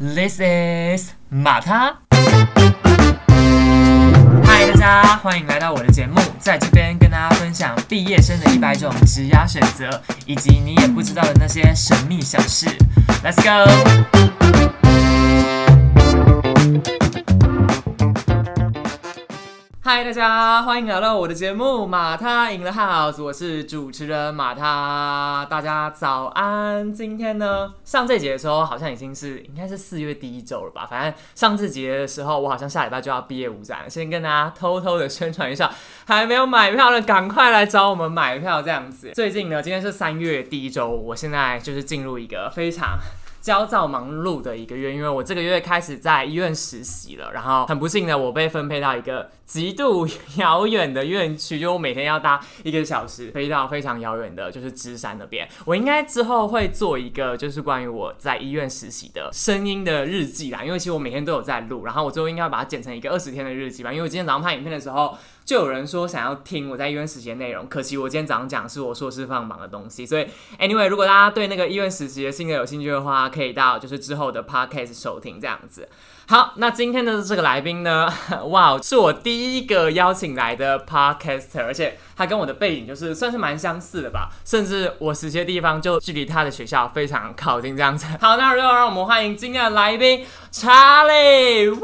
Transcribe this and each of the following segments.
This is 马他。嗨，大家欢迎来到我的节目，在这边跟大家分享毕业生的一百种职涯选择，以及你也不知道的那些神秘小事。Let's go！嗨，大家欢迎来到我的节目《马他赢了 House》，我是主持人马他。大家早安！今天呢，上这节的时候好像已经是应该是四月第一周了吧？反正上这节的时候，我好像下礼拜就要毕业舞展了。先跟大家偷偷的宣传一下，还没有买票的赶快来找我们买票，这样子。最近呢，今天是三月第一周，我现在就是进入一个非常。焦躁忙碌的一个月，因为我这个月开始在医院实习了，然后很不幸的我被分配到一个极度遥远的院区，就我每天要搭一个小时飞到非常遥远的，就是芝山那边。我应该之后会做一个就是关于我在医院实习的声音的日记啦，因为其实我每天都有在录，然后我最后应该把它剪成一个二十天的日记吧。因为我今天早上拍影片的时候。就有人说想要听我在医院实习的内容，可惜我今天早上讲是我硕士放榜的东西，所以 anyway，如果大家对那个医院实习的心得有兴趣的话，可以到就是之后的 podcast 收听这样子。好，那今天的这个来宾呢，哇，是我第一个邀请来的 podcaster，而且他跟我的背景就是算是蛮相似的吧，甚至我实习的地方就距离他的学校非常靠近这样子。好，那如果让我们欢迎今天的来宾查理。哇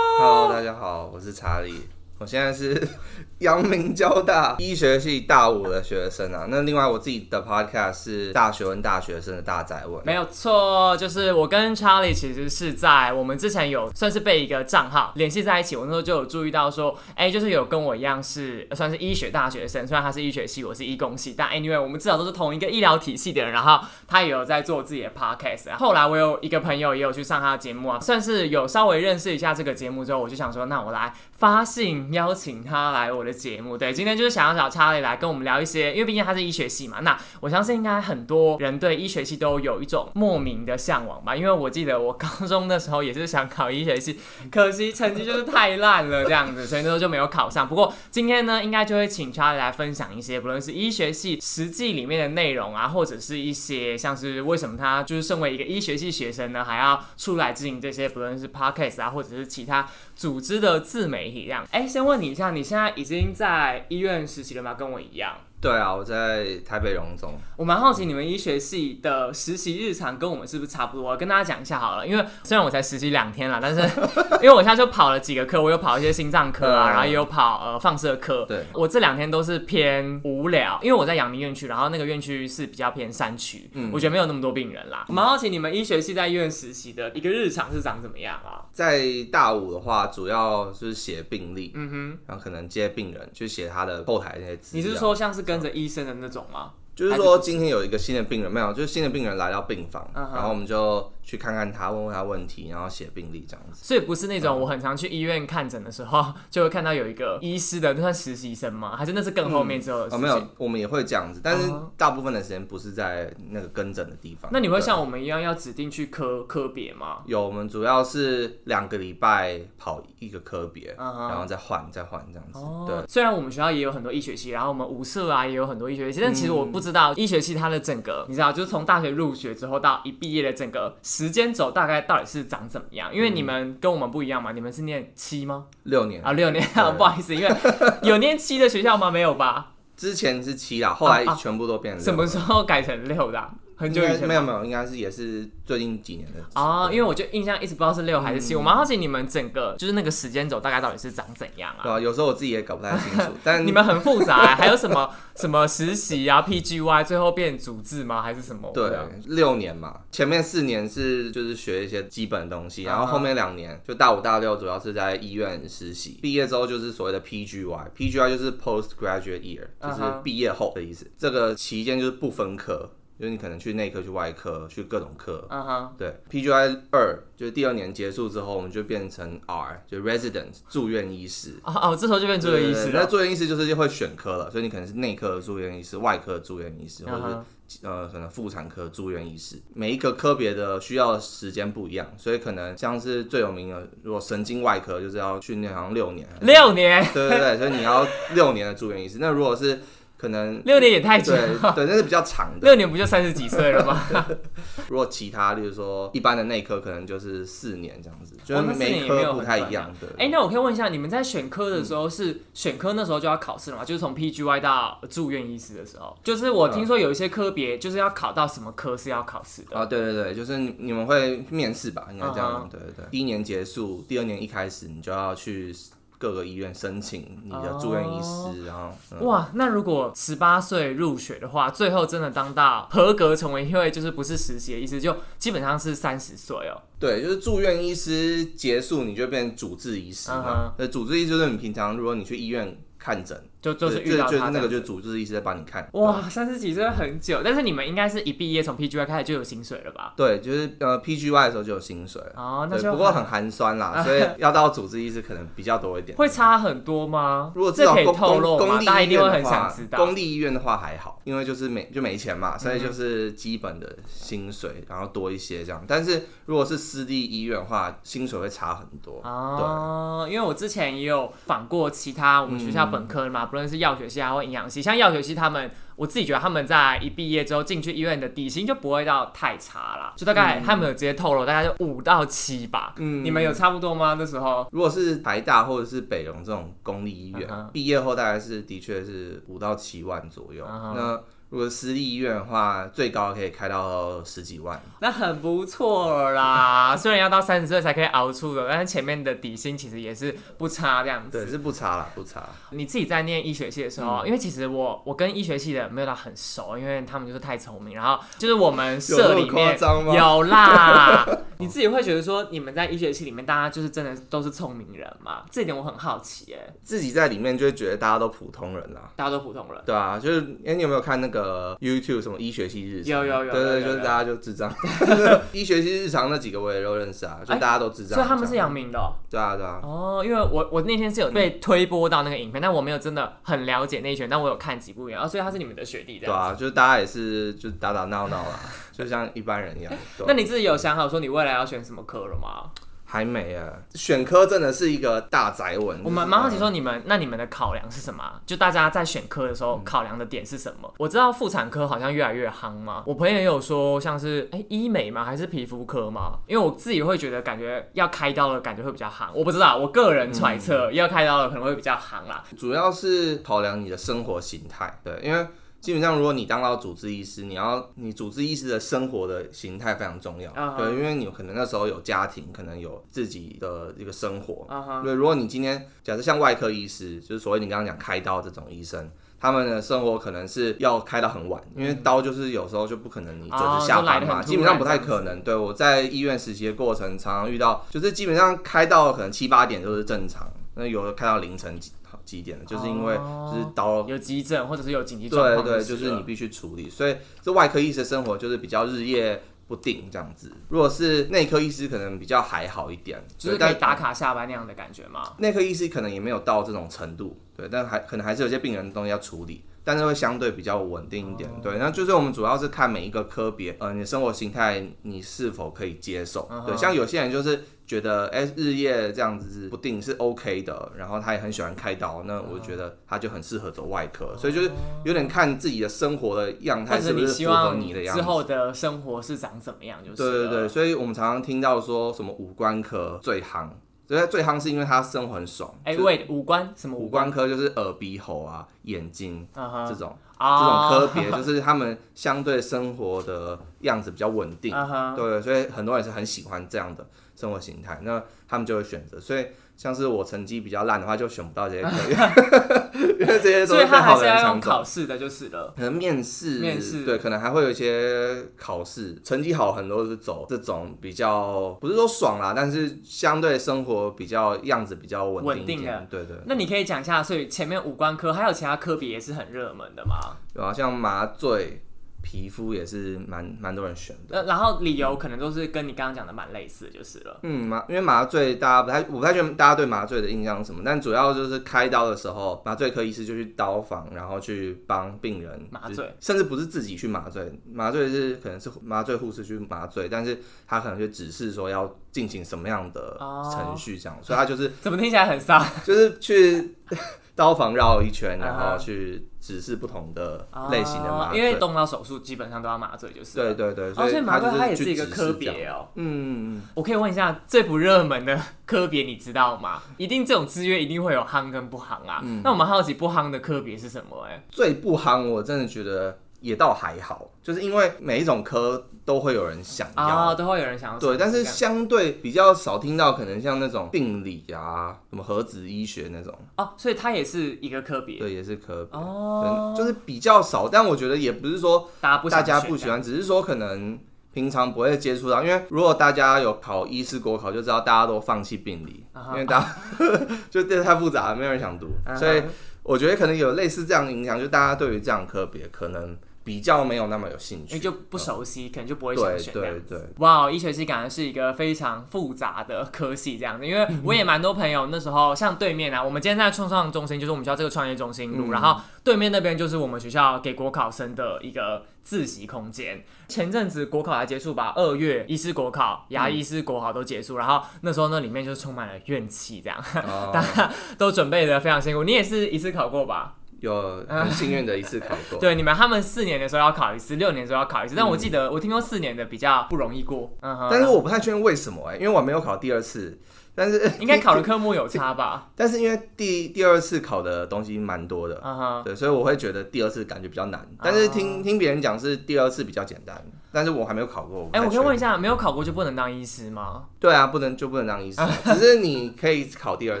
，Hello，大家好，我是查理。我现在是 阳明交大医学系大五的学生啊。那另外我自己的 podcast 是大学问大学生的大宅问，没有错，就是我跟 Charlie 其实是在我们之前有算是被一个账号联系在一起。我那时候就有注意到说，哎，就是有跟我一样是算是医学大学生，虽然他是医学系，我是医工系，但 anyway 我们至少都是同一个医疗体系的人。然后他也有在做自己的 podcast。后来我有一个朋友也有去上他的节目啊，算是有稍微认识一下这个节目之后，我就想说，那我来发信。邀请他来我的节目，对，今天就是想要找查理来跟我们聊一些，因为毕竟他是医学系嘛。那我相信应该很多人对医学系都有一种莫名的向往吧。因为我记得我高中的时候也是想考医学系，可惜成绩就是太烂了这样子，所以那时候就没有考上。不过今天呢，应该就会请查理来分享一些，不论是医学系实际里面的内容啊，或者是一些像是为什么他就是身为一个医学系学生呢，还要出来进行这些，不论是 podcast 啊，或者是其他组织的自媒体这样。哎，先问你一下，你现在已经在医院实习了吗？跟我一样。对啊，我在台北荣总。我蛮好奇你们医学系的实习日常跟我们是不是差不多？跟大家讲一下好了，因为虽然我才实习两天了，但是 因为我现在就跑了几个科，我有跑一些心脏科啊，然后也有跑呃放射科。对，我这两天都是偏无聊，因为我在阳明院区，然后那个院区是比较偏山区，嗯，我觉得没有那么多病人啦。蛮好奇你们医学系在医院实习的一个日常是长怎么样啊？在大五的话，主要就是写病历，嗯哼，然后可能接病人，就写他的后台那些资料。你是说像是跟着医生的那种吗？就是说今天有一个新的病人没有？就是新的病人来到病房，然后我们就。去看看他，问问他问题，然后写病历这样子。所以不是那种我很常去医院看诊的时候，就会看到有一个医师的，那算实习生吗？还是那是更后面之后？哦，没有，我们也会这样子，但是大部分的时间不是在那个跟诊的地方。那你会像我们一样要指定去科科别吗？有，我们主要是两个礼拜跑一个科别，然后再换再换这样子。对，虽然我们学校也有很多医学系，然后我们五社啊也有很多医学系，但其实我不知道医学系它的整个，你知道，就是从大学入学之后到一毕业的整个时间轴大概。到底是长怎么样？因为你们跟我们不一样嘛，你们是念七吗？六年啊，六年啊，不好意思，因为 有念七的学校吗？没有吧？之前是七啦，后来全部都变成什么时候改成六的？很久以前没有没有，应该是也是最近几年的。啊，因为我就印象一直不知道是六还是七，我蛮好奇你们整个就是那个时间轴大概到底是长怎样啊？对啊，有时候我自己也搞不太清楚，但你们很复杂，还有什么什么实习啊，PGY 最后变主治吗？还是什么？对，六年嘛，前面四年是就是学一些基本的东西，然后后面两年就大五大六主要是在医院实习，毕业之后就是所谓的 PGY，PGY 就是 Post Graduate Year，就是毕业后的意思，这个期间就是不分科。就是你可能去内科、去外科、去各种科，嗯哼，对，PGI 二就是第二年结束之后，我们就变成 R，就 Resident 住院医师。哦哦，这时候就变住院医师。那住院医师就是会选科了，所以你可能是内科住院医师、外科住院医师，或者是呃可能妇产科住院医师。每一个科别的需要时间不一样，所以可能像是最有名的，如果神经外科就是要训练好像六年。六年。对对对，所以你要六年的住院医师。那如果是可能六年也太久对了，对，那是比较长的。六年不就三十几岁了吗？如果其他，例如说一般的内科，可能就是四年这样子，就哦是那四年也没每科不有很短太一样的。哎、那我可以问一下，你们在选科的时候是选科那时候就要考试了吗？就是从 PGY 到住院医师的时候，就是我听说有一些科别就是要考到什么科是要考试的。啊，对对对，就是你你们会面试吧，应该这样嗯对对对。第一年结束，第二年一开始，你就要去各个医院申请你的住院医哦师，然后、嗯、哇，那如果十八岁入学的话，最后真的当到合格成为一位就是不是实习的医师，就基本上是三十岁哦。对，就是住院医师结束，你就变主治医师嗯嘛。呃、主治医师就是你平常如果你去医院看诊，就就是遇到他就是那个就是主治医师在帮你看。哇，三十几岁很久，但是你们应该是一毕业从 PGY 开始就有薪水了吧？对，就是呃 PGY 的时候就有薪水。哦，那不过很寒酸啦，所以要到主治医师可能比较多一点。会差很多吗？如果至这可以透露吗？公立大家一定会很医院的话想知道。公立医院的话还好，因为就是没就没钱嘛，所嗯以就是基本的薪水，然后多一些这样。但是如果是私立医院的话，薪水会差很多。哦，因为我之前也有访过其他我们学校本科的嘛，不论是药学系啊或营养系，像药学系他们，我自己觉得他们在一毕业之后进去医院的底薪就不会到太差啦，就大概他们有直接透露大概就五到七吧。嗯你们有差不多吗？那时候？如果是台大或者是北荣这种公立医院毕、业后大概是的确是五到七万左右。嗯那如果私立医院的话，最高可以开到十几万。那很不错啦，虽然要到三十岁才可以熬出的，但是前面的底薪其实也是不差这样子。对，是不差啦，不差。你自己在念医学系的时候，嗯因为其实我我跟医学系的没有到很熟，因为他们就是太聪明，然后就是我们社里面有啦。你自己会觉得说，你们在医学系里面，大家就是真的都是聪明人嘛？这一点我很好奇，哎，自己在里面就会觉得大家都普通人啦。大家都普通人。对啊，就是哎、你有没有看那个 YouTube 什么医学系日常？有有有对对，就是大家就智障。医学系日常那几个我也都认识啊，就哎大家都智障。所以他们是阳明的哦、对啊对啊，哦，因为我我那天是有被推播到那个影片，但我没有真的很了解那一圈，但我有看几部影，啊，所以他是你们的学弟。对啊，就是大家也是就打打闹闹啦，就像一般人一样。那你自己有想好说你未来要选什么科了吗？还没啊，选科真的是一个大宅文。我们蛮好奇说你们那你们的考量是什么啊？就大家在选科的时候考量的点是什么？我知道妇产科好像越来越夯嘛，我朋友也有说像是哎、医美吗？还是皮肤科吗？因为我自己会觉得感觉要开刀的感觉会比较夯，我不知道，我个人揣测、要开刀的可能会比较夯啦。主要是考量你的生活形态，对，因为基本上如果你当到主治医师，你要你主治医师的生活的形态非常重要，对，因为你可能那时候有家庭，可能有自己的一个生活，对，如果你今天假设像外科医师，就是所谓你刚刚讲开刀这种医生。他们的生活可能是要开到很晚，因为刀就是有时候就不可能你准哦时下班嘛，基本上不太可能。对我在医院实习的过程，常常遇到就是基本上开到可能七八点都是正常，那有的开到凌晨几几点了，就是因为就是刀有急症或者是有紧急状况，对对，就是你必须处理，所以这外科医师的生活就是比较日夜不定这样子。如果是内科医师，可能比较还好一点，就是打卡下班那样的感觉嘛？内科医师可能也没有到这种程度，对，但还可能还是有些病人的东西要处理，但是会相对比较稳定一点，对。那就是我们主要是看每一个科别，呃，你的生活形态你是否可以接受，嗯对。像有些人就是觉得，哎、日夜这样子不定是 OK 的，然后他也很喜欢开刀，那我觉得他就很适合走外科，所以就是有点看自己的生活的样态是不是符合你的样子。之后的生活是长怎么样？就是对对了对，所以我们常常听到说什么五官科最夯，所以最夯是因为他生活很爽。哎、，wait，，五官什么五五官科就是耳鼻喉啊、眼睛这种这啊种科别，就是他们相对生活的样子比较稳定。对，所以很多人是很喜欢这样的生活形态，那他们就会选择。所以像是我成绩比较烂的话，就选不到这些科，因为这些都是被好人抢走。考试的，就是了。可能面试，面试对，可能还会有一些考试，成绩好很多是走这种比较不是说爽啦，但是相对生活比较样子比较稳定一稳定的点，对对。那你可以讲一下，所以前面五官科还有其他科别也是很热门的吗？对啊，像麻醉、皮肤也是蛮蛮多人选的。呃，然后理由可能都是跟你刚刚讲的蛮类似，就是了。嗯，麻因为麻醉大家不太，我不太确定大家对麻醉的印象是什么，但主要就是开刀的时候，麻醉科医师就去刀房，然后去帮病人麻醉甚至不是自己去麻醉，麻醉是可能是麻醉护士去麻醉，但是他可能就指示说要进行什么样的哦程序，这样，所以他就是怎么听起来很丧？就是去 刀房绕一圈，啊然后去指示不同的类型的麻醉，哦因为动刀手术基本上都要麻醉，就是了对对对，哦，所以以麻醉它也是一个科别哦。嗯嗯嗯，我可以问一下，最不热门的科别你知道吗？一定这种资源一定会有夯跟不夯啊。嗯那我们好奇不夯的科别是什么、哎，最不夯，我真的觉得也倒还好，就是因为每一种科都会有人想要。啊、都会有人想要对，但是相对比较少听到，可能像那种病理啊、什么核子医学那种，哦，所以它也是一个科别。对，也是科别，哦，嗯，就是比较少。但我觉得也不是说大家不喜欢，只是说可能平常不会接触到，因为如果大家有考医师国考，就知道大家都放弃病理，因为大家 就这太复杂了，没有人想读，所以我觉得可能有类似这样的影响，就大家对于这样科别可能比较没有那么有兴趣，因为就不熟悉，可能就不会想选这样对对，哇，医学系感觉是一个非常复杂的科系，这样子。因为我也蛮多朋友那时候，像对面啊，我们今天在创创中心，就是我们学校这个创业中心路，嗯然后对面那边就是我们学校给国考生的一个自习空间。前阵子国考才结束吧，二月医师国考、牙医师国考都结束，然后那时候那里面就充满了怨气，这样哦 大家都准备的非常辛苦。你也是一次考过吧？有很幸运的一次考过。对，你们他们四年的时候要考一次，六年的时候要考一次，但我记得我听说四年的比较不容易过。嗯哼，但是我不太确定为什么哎、因为我没有考第二次，但是 应该考的科目有差吧？但是因为第第二次考的东西蛮多的，嗯哼，对，所以我会觉得第二次感觉比较难。但是听、听别人讲是第二次比较简单，但是我还没有考过。哎、我可以问一下，没有考过就不能当医师吗？对啊，不能就不能当医师，只是你可以考第二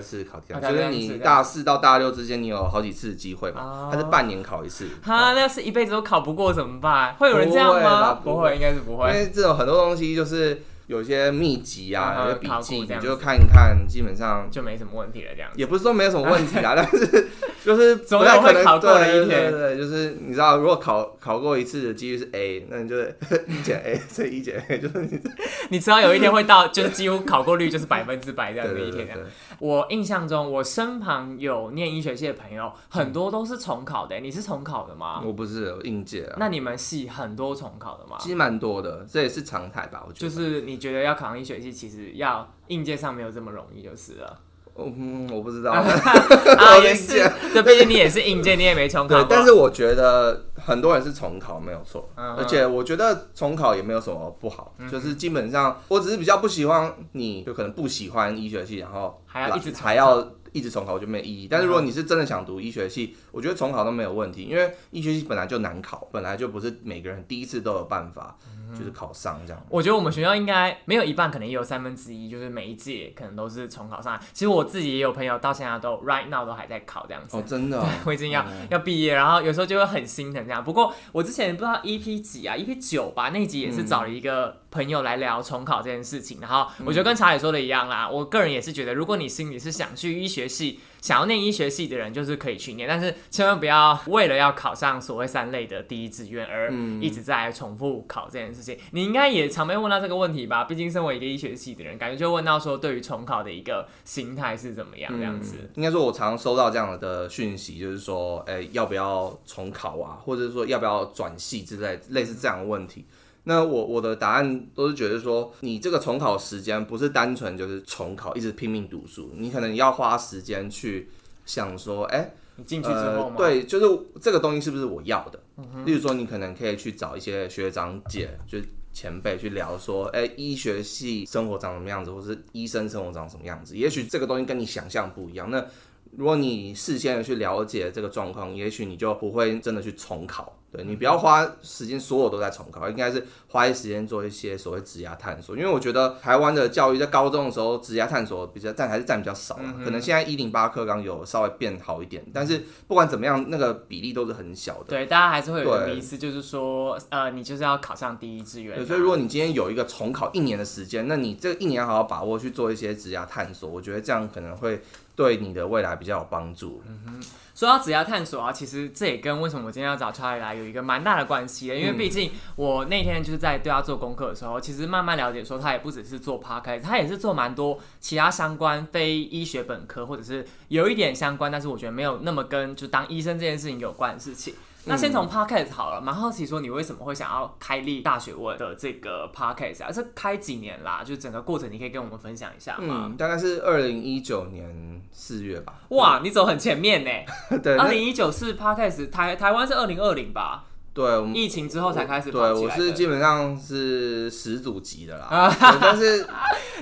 次，考第二次，就是你大四到大六之间，你有好几次机会嘛哦，它是半年考一次。哈，那要是一辈子都考不过怎么办？会有人这样吗？不会不会，应该是不会因。为这种很多东西就是有些秘籍啊，嗯有些笔记，你就看一看，基本上就没什么问题了，这样子。也不是说没有什么问题啦，但是 就是总有可能考过的对一天对就是你知道，如果考考过一次的几率是 A，那你就是 一减 A，所以一减 A 就是你你知道有一天会到，就是几乎考过率就是百分之百这样的一天。我印象中，我身旁有念医学系的朋友，很多都是重考的。你是重考的吗？我不是我应届啊，那你们系很多重考的吗？其实蛮多的，这也是常态吧，我觉得。就是你觉得要考上医学系，其实要应届上没有这么容易，就是了。嗯，我不知道。啊，我也是理解，对，毕竟你也是应届，你也没重考 对。，但是我觉得很多人是重考没有错，嗯而且我觉得重考也没有什么不好，就是基本上我只是比较不喜欢你，就可能不喜欢医学系，然后还要一直还要一直重考，我觉得没意义。但是如果你是真的想读医学系，我觉得重考都没有问题，因为医学系本来就难考，本来就不是每个人第一次都有办法就是考上这样。我觉得我们学校应该没有一半，可能也有三分之一，就是每一届可能都是重考上来。其实我自己也有朋友到现在都 right now 都还在考这样子。哦，真的哦、我已经要、哦要毕业，然后有时候就会很心疼这样。不过我之前不知道 EP 几啊，EP 九吧，那集也是找了一个朋友来聊重考这件事情。然后我觉得跟查理说的一样啦，我个人也是觉得，如果你心里是想去医学系，想要念医学系的人，就是可以去念，但是千万不要为了要考上所谓三类的第一志愿而嗯一直在重复考这件事情。你应该也常被问到这个问题吧？毕竟身为一个医学系的人，感觉就问到说对于重考的一个心态是怎么样这样子。应该说，我常收到这样的讯息，就是说，哎、要不要重考啊，或者说要不要转系之类，类似这样的问题。那我我的答案都是觉得说，你这个重考时间不是单纯就是重考，一直拼命读书，你可能要花时间去想说，哎、你进去之后对，就是这个东西是不是我要的？例如说，你可能可以去找一些学长姐，就是前辈去聊说，哎、医学系生活长什么样子，或是医生生活长什么样子。也许这个东西跟你想象不一样。那如果你事先的去了解这个状况，也许你就不会真的去重考。对你不要花时间，所有都在重考，应该是花一些时间做一些所谓职涯探索。因为我觉得台湾的教育在高中的时候，职涯探索比较占还是占比较少啦。可能现在一零八课纲有稍微变好一点，但是不管怎么样，那个比例都是很小的。对，大家还是会有一个对迷思，就是说，呃，你就是要考上第一志愿啊、对，所以如果你今天有一个重考一年的时间，那你这一年要好好把握去做一些职涯探索，我觉得这样可能会对你的未来比较有帮助。说到职业探索啊，其实这也跟为什么我今天要找超爱来有一个蛮大的关系的，因为毕竟我那天就是在对他做功课的时候，其实慢慢了解说他也不只是做 podcast，他也是做蛮多其他相关非医学本科或者是有一点相关，但是我觉得没有那么跟就当医生这件事情有关的事情。那先从 podcast 好了，蛮好奇说你为什么会想要开立大学问的这个 podcast 啊？这开几年啦？就整个过程，你可以跟我们分享一下吗？嗯，大概是二零一九年四月吧。哇，你走很前面呢。对，二零一九是 podcast，台台湾是二零二零吧？对，我们疫情之后才开始。对，我是基本上是始祖级的啦。但是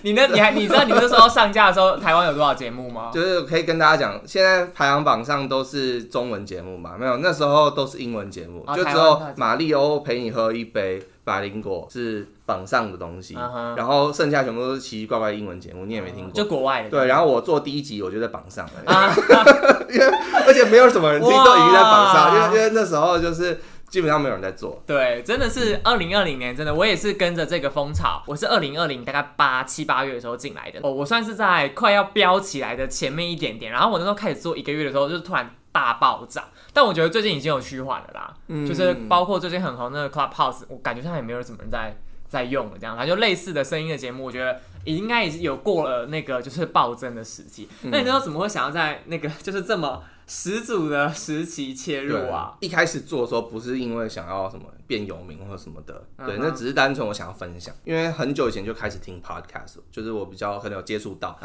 你那，你还你知道你那时候上架的时候，台湾有多少节目吗？就是可以跟大家讲，现在排行榜上都是中文节目嘛？没有，那时候都是英文节目，就只有马里欧陪你喝一杯百灵果是榜上的东西，然后剩下全部都是奇奇怪怪的英文节目，你也没听过，就国外的。对，然后我做第一集，我就在榜上了，因为而且没有什么人听，都已经在榜上，因为因为那时候就是。基本上没有人在做，对，真的是二零二零年，真的我也是跟着这个风潮，我是二零二零大概八七八月的时候进来的，哦，我算是在快要飙起来的前面一点点，然后我那时候开始做一个月的时候，就是突然大暴涨，但我觉得最近已经有趋缓了啦，嗯。就是包括最近很红那个 Clubhouse，我感觉上也没有什么人在在用了，这样，它就类似的声音的节目，我觉得应该已经有过了那个就是暴增的时期，那你知道怎么会想要在那个就是这么。始祖的时期切入啊！一开始做的时候不是因为想要什么变有名或什么的，对，那只是单纯我想要分享。因为很久以前就开始听 podcast，就是我比较可能有接触到，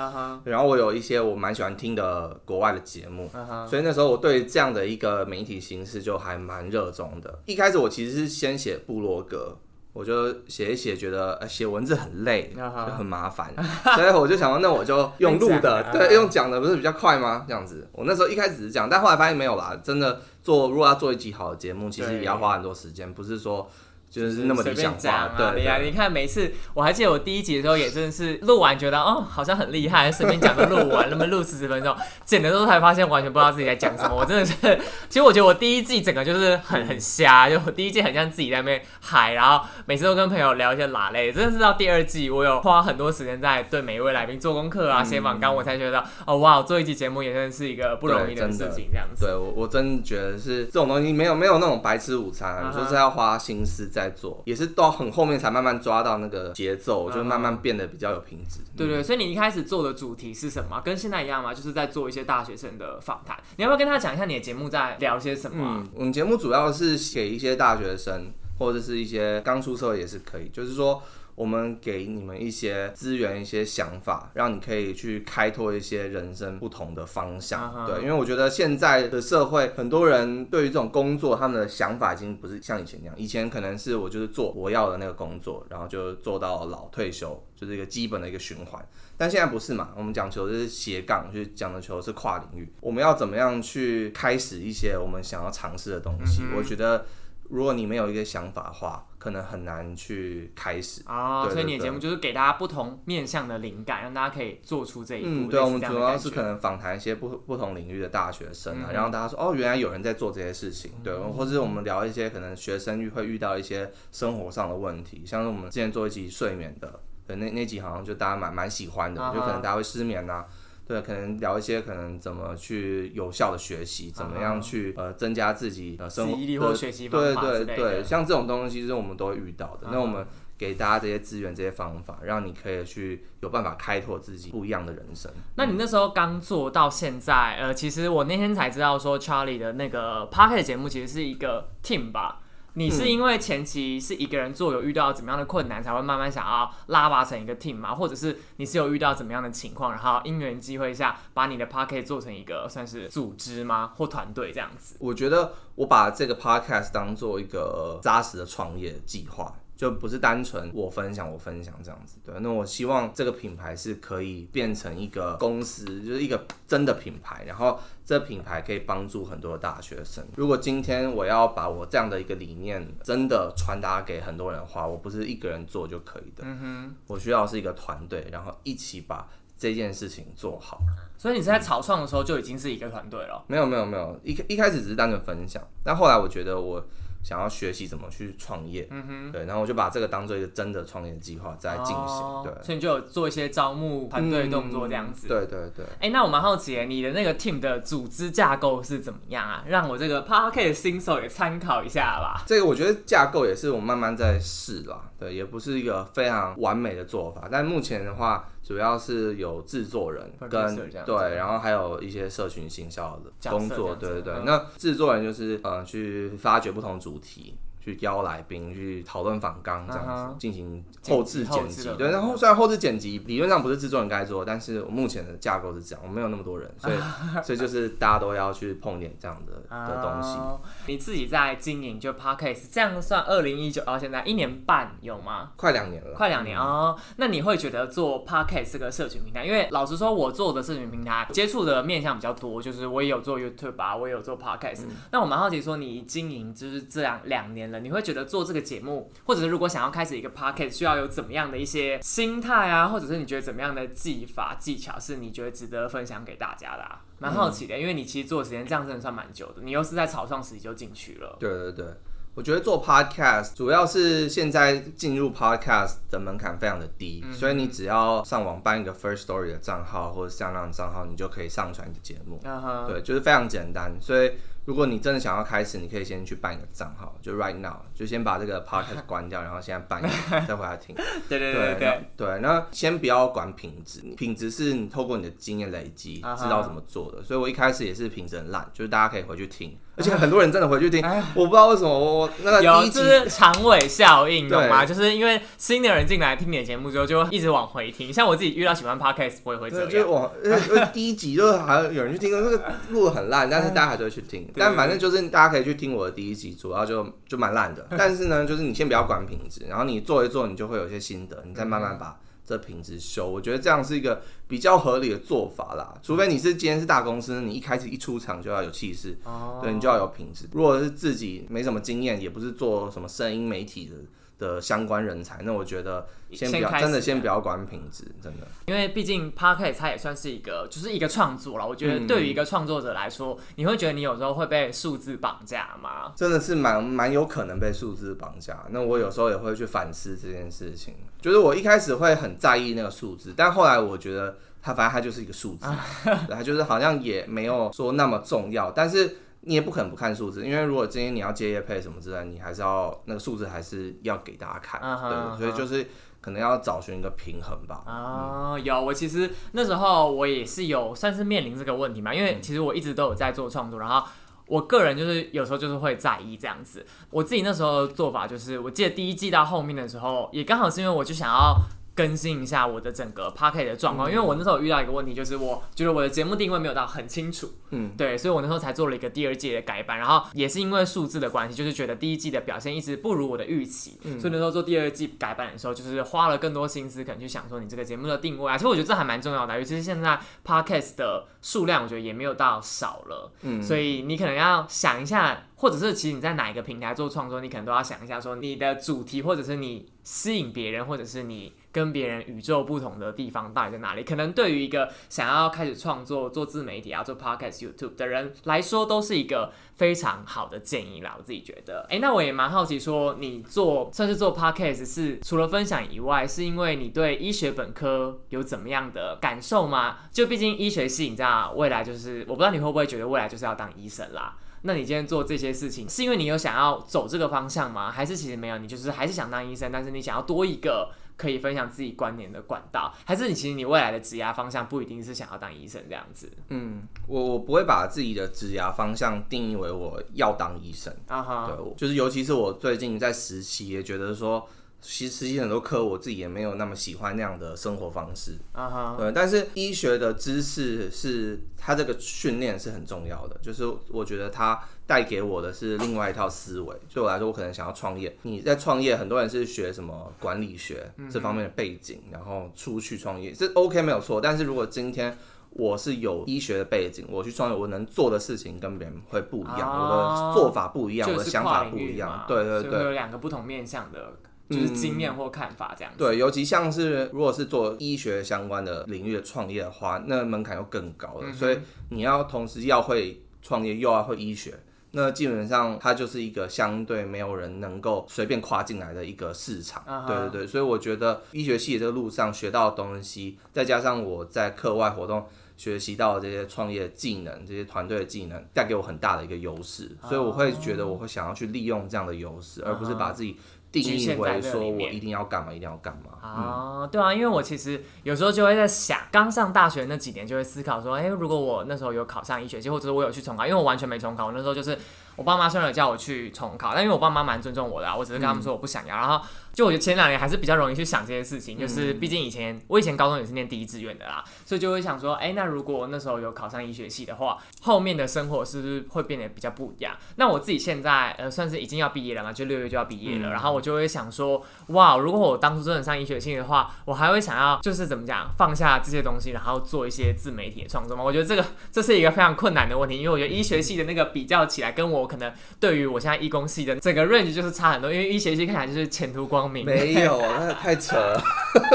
然后我有一些我蛮喜欢听的国外的节目，所以那时候我对这样的一个媒体形式就还蛮热衷的。一开始我其实是先写部落格。我就写一写，觉得呃写文字很累，就很麻烦，所以我就想说，那我就用录的，对，用讲的不是比较快吗？这样子，我那时候一开始是讲，但后来发现没有啦，真的做，如果要做一集好的节目，其实也要花很多时间，不是说。就是那么理想化，对呀。你看每次，我还记得我第一集的时候也真的是录完觉得哦好像很厉害，随便讲个录完，那么录四十分钟，剪的时候才发现完全不知道自己在讲什么。我真的是，其实我觉得我第一季整个就是很很瞎，就我第一季很像自己在那边嗨，然后每次都跟朋友聊一些拉类。真的是到第二季，我有花很多时间在对每一位来宾做功课啊，写访纲，我才觉得哦哇，做一集节目也真的是一个不容易的事情，这样子。对我我真的觉得是这种东西没有没有那种白吃午餐，就是要花心思在。在做也是到很后面才慢慢抓到那个节奏，就慢慢变得比较有品质。对对，所以你一开始做的主题是什么？跟现在一样吗？就是在做一些大学生的访谈。你要不要跟他讲一下你的节目在聊些什么？我们节目主要是给一些大学生或者是一些刚出社会也是可以，就是说。我们给你们一些资源、一些想法，让你可以去开拓一些人生不同的方向。对，因为我觉得现在的社会，很多人对于这种工作，他们的想法已经不是像以前那样。以前可能是我就是做我要的那个工作，然后就做到老退休，就是一个基本的一个循环。但现在不是嘛？我们讲求的是斜杠，就是讲的求是跨领域。我们要怎么样去开始一些我们想要尝试的东西？我觉得。如果你没有一个想法的话，可能很难去开始哦。所以你的节目就是给大家不同面向的灵感，让大家可以做出这一步。嗯，对，我们主要是可能访谈一些不不同领域的大学生啊，然后大家说哦，原来有人在做这些事情，对，或者我们聊一些可能学生遇会遇到一些生活上的问题，像是我们之前做一集睡眠的，对，那那集好像就大家蛮蛮喜欢的，就可能大家会失眠呐。对，可能聊一些可能怎么去有效的学习，怎么样去呃增加自己呃生活或学习方法对对对，像这种东西是我们都会遇到的。那我们给大家这些资源、这些方法，让你可以去有办法开拓自己不一样的人生。那你那时候刚做到现在，呃，其实我那天才知道说，Charlie 的那个 p a r k e t 节目其实是一个 team 吧。你是因为前期是一个人做，有遇到怎么样的困难，才会慢慢想要拉拔成一个 team 吗？或者是你是有遇到怎么样的情况，然后因缘机会下把你的 podcast 做成一个算是组织吗？或团队这样子？我觉得我把这个 podcast 当做一个扎实的创业计划。就不是单纯我分享我分享这样子，对。那我希望这个品牌是可以变成一个公司，就是一个真的品牌，然后这品牌可以帮助很多大学生。如果今天我要把我这样的一个理念真的传达给很多人的话，我不是一个人做就可以的。嗯哼，我需要是一个团队，然后一起把这件事情做好。所以你是在草创的时候就已经是一个团队了？没有没有没有，一一开始只是单纯分享，但后来我觉得我。想要学习怎么去创业，嗯哼，对，然后我就把这个当做一个真的创业计划在进行，对，所以你就有做一些招募团队动作这样子，对对对。哎，那我蛮好奇，你的那个 team 的组织架构是怎么样啊？让我这个 Park 新手也参考一下吧。这个我觉得架构也是我慢慢在试啦，对，也不是一个非常完美的做法，但目前的话。主要是有制作人跟对，然后还有一些社群行销的工作，对对对。那制作人就是呃去发掘不同主题。去邀来宾去讨论访纲这样子进行后置剪辑对。然后虽然后置剪辑理论上不是制作人该做，但是我目前的架构是这样，我没有那么多人，所以 所以就是大家都要去碰点这样的的东西。哦你自己在经营就 podcast，这样算二零一九到现在一年半有吗？快两年了，快两年哦，那你会觉得做 podcast 这个社群平台？因为老实说，我做的社群平台接触的面向比较多，就是我也有做 YouTube 啊，我也有做 podcast、那我蛮好奇说，你经营就是这样两年了，你会觉得做这个节目，或者是如果想要开始一个 podcast，需要有怎么样的一些心态啊，或者是你觉得怎么样的技法技巧是你觉得值得分享给大家的、啊？蛮好奇的，因为你其实做的时间这样真的算蛮久的，你又是在草创时期就进去了。对对对，我觉得做 podcast 主要是现在进入 podcast 的门槛非常的低，嗯所以你只要上网办一个 First Story 的账号或者像那样的账号，你就可以上传你的节目。对，就是非常简单。所以如果你真的想要开始，你可以先去办一个账号，就 right now，就先把这个 podcast 关掉，然后现在办一个，再回来听。对对对对那对，那先不要管品质，品质是你透过你的经验累积知道怎么做的。所以我一开始也是品质很烂，就是大家可以回去听，而且很多人真的回去听，哎我不知道为什么我我那个有，就是长尾效应，对懂吗？就是因为新的人进来听你的节目之后，就会一直往回听。像我自己遇到喜欢 podcast，我也会这样，就是样。我呃呃第一集就是还有人去听，那个录的很烂，但是大家还是会去听。但反正就是大家可以去听我的第一集，主要就就蛮烂的。但是呢，就是你先不要管品质，然后你做一做，你就会有一些心得，你再慢慢把这品质修。我觉得这样是一个比较合理的做法啦。除非你是今天是大公司，你一开始一出场就要有气势，哦对你就要有品质。如果是自己没什么经验，也不是做什么声音媒体的。的相关人才，那我觉得先不要，真的先不要管品质，真的。因为毕竟 podcast 它也算是一个，就是一个创作了。我觉得对于一个创作者来说，你会觉得你有时候会被数字绑架吗？真的是蛮蛮有可能被数字绑架。那我有时候也会去反思这件事情，就是我一开始会很在意那个数字，但后来我觉得它反正它就是一个数字，对它就是好像也没有说那么重要，但是。你也不可能不看数字，因为如果今天你要接业配什么之类，你还是要那个数字还是要给大家看，对，所以就是可能要找寻一个平衡吧。哦，有，我其实那时候我也是有算是面临这个问题嘛，因嗯为其实我一直都有在做创作，然后我个人就是有时候就是会在意这样子。我自己那时候的做法就是，我记得第一季到后面的时候，也刚好是因为我就想要。更新一下我的整个 p o c k e t 的状况，因为我那时候遇到一个问题，就是我觉得我的节目定位没有到很清楚，嗯，对，所以我那时候才做了一个第二季的改版，然后也是因为数字的关系，就是觉得第一季的表现一直不如我的预期，嗯。所以那时候做第二季改版的时候，就是花了更多心思，可能去想说你这个节目的定位啊，其实我觉得这还蛮重要的，尤其是现在 podcast 的数量，我觉得也没有到少了，嗯。所以你可能要想一下，或者是其实你在哪一个平台做创作，你可能都要想一下，说你的主题或者是你吸引别人，或者是你跟别人宇宙不同的地方到底在哪里？可能对于一个想要开始创作、做自媒体啊、做 podcast、YouTube 的人来说，都是一个非常好的建议啦。我自己觉得，哎、那我也蛮好奇，说你做算是做 podcast 是除了分享以外，是因为你对医学本科有怎么样的感受吗？就毕竟医学系，你知道，未来就是我不知道你会不会觉得未来就是要当医生啦。那你今天做这些事情，是因为你有想要走这个方向吗？还是其实没有，你就是还是想当医生，但是你想要多一个可以分享自己观点的管道？还是你其实你未来的职业方向不一定是想要当医生这样子？嗯，我我不会把自己的职涯方向定义为我要当医生，啊哈，对，就是尤其是我最近在实习，也觉得说，其实实习很多科我自己也没有那么喜欢那样的生活方式。啊哈，对，但是医学的知识是它这个训练是很重要的，就是我觉得它带给我的是另外一套思维。对我来说，我可能想要创业。你在创业，很多人是学什么管理学这方面的背景，然后出去创业，这 OK 没有错。但是如果今天我是有医学的背景，我去创业，我能做的事情跟别人会不一样，哦我的做法不一样，我的想法不一样。对对对。会有两个不同面向的，就是经验或看法这样子。对，尤其像是如果是做医学相关的领域的创业的话，那门槛又更高嗯了。所以你要同时要会创业，又要会医学，那基本上它就是一个相对没有人能够随便跨进来的一个市场。对对对，所以我觉得医学系的这个路上学到的东西，再加上我在课外活动。学习到的这些创业技能，这些团队的技能，带给我很大的一个优势，所以我会觉得我会想要去利用这样的优势，而不是把自己定义局限在为说我一定要干嘛，一定要干嘛。嗯，啊，对啊，因为我其实有时候就会在想，刚上大学那几年就会思考说，哎、如果我那时候有考上医学系，或者我有去重考，因为我完全没重考，我那时候就是我爸妈虽然有叫我去重考，但因为我爸妈蛮尊重我的啊，我只是跟他们说我不想要，然后就我觉得前两年还是比较容易去想这些事情，就是毕竟以前我以前高中也是念第一志愿的啦，所以就会想说，哎、那如果那时候有考上医学系的话，后面的生活是不是会变得比较不一样？那我自己现在呃算是已经要毕业了嘛，就六月就要毕业了，嗯然后我就会想说，哇，如果我当初真的上医学系的话，我还会想要就是怎么讲，放下这些东西，然后做一些自媒体的创作吗？我觉得这个这是一个非常困难的问题，因为我觉得医学系的那个比较起来，跟我可能对于我现在医工系的整个 range 就是差很多，因为医学系看起来就是前途光明，没有，那太扯了。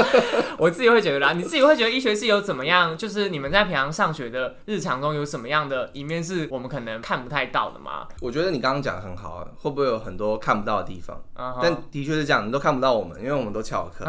我自己会觉得啦，你自己会觉得医学系有怎么样？就是你们在平常上学的日常中有什么样的一面是我们可能看不太到的吗？我觉得你刚刚讲得很好啊，会不会有很多看不到的地方？但的确是这样，你都看不到我们，因为我们都翘课。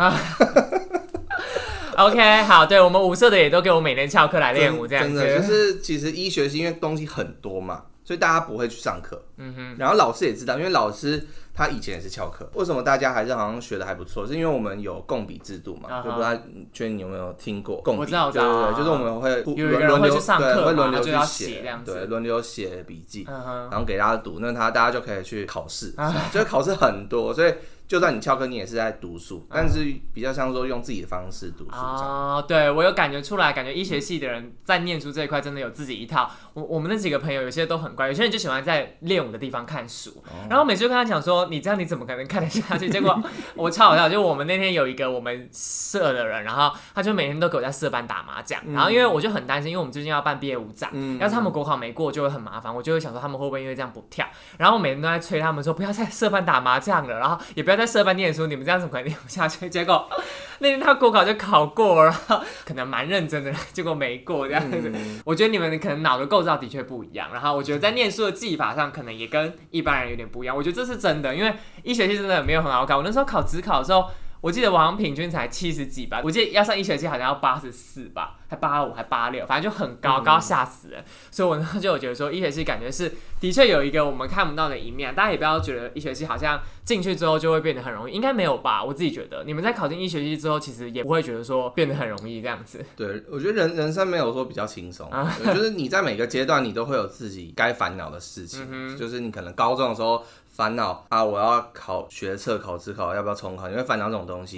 OK，好，对我们舞社的也都给我每天翘课来练舞这样真的就子。是其实医学系因为东西很多嘛，所以大家不会去上课。嗯哼，然后老师也知道，因为老师他以前也是翘课。为什么大家还是好像学的还不错？是因为我们有共笔制度嘛？就不知道娟你有没有听过共笔？我知道我知道对对对，就是我们会轮流去上对会轮流去写对，轮流写笔记。然后给大家读，那他大家就可以去考试，啊这样就考试很多，所以就算你翘课，你也是在读书，啊但是比较像说用自己的方式读书。哦，对我有感觉出来，感觉医学系的人在念书这一块真的有自己一套。我我们那几个朋友有些都很乖，有些人就喜欢在练武的地方看书，哦然后每次就跟他讲说，你这样你怎么可能看得下去？结果我超好笑，就我们那天有一个我们社的人，然后他就每天都给我在社班打麻将，然后因为我就很担心，因为我们最近要办毕业舞展，嗯要是他们国考没过就会很麻烦，我就会想说他们会不会因为这样不跳，然后我每天都在催他们说不要在社班打麻将了，然后也不要在社班念书，你们这样怎么可能念不下去？结果那天他国考就考过了，可能蛮认真的，结果没过这样子。嗯我觉得你们可能脑的构造的确不一样，然后我觉得在念书的技法上可能也跟一般人有点不一样。我觉得这是真的，因为医学系真的没有很好考。我那时候考职考的时候，我记得我好像平均才七十几吧，我记得要上一学期好像要八十四吧，还八五还八六，反正就很高，嗯高到吓死人。所以我那时候就有觉得说，一学期感觉是的确有一个我们看不到的一面，大家也不要觉得一学期好像进去之后就会变得很容易，应该没有吧？我自己觉得，你们在考进一学期之后，其实也不会觉得说变得很容易这样子。对，我觉得人人生没有说比较轻松，啊对就是你在每个阶段你都会有自己该烦恼的事情，嗯就是你可能高中的时候烦恼啊，我要考学测、考职考，要不要重考，你会烦恼这种东西。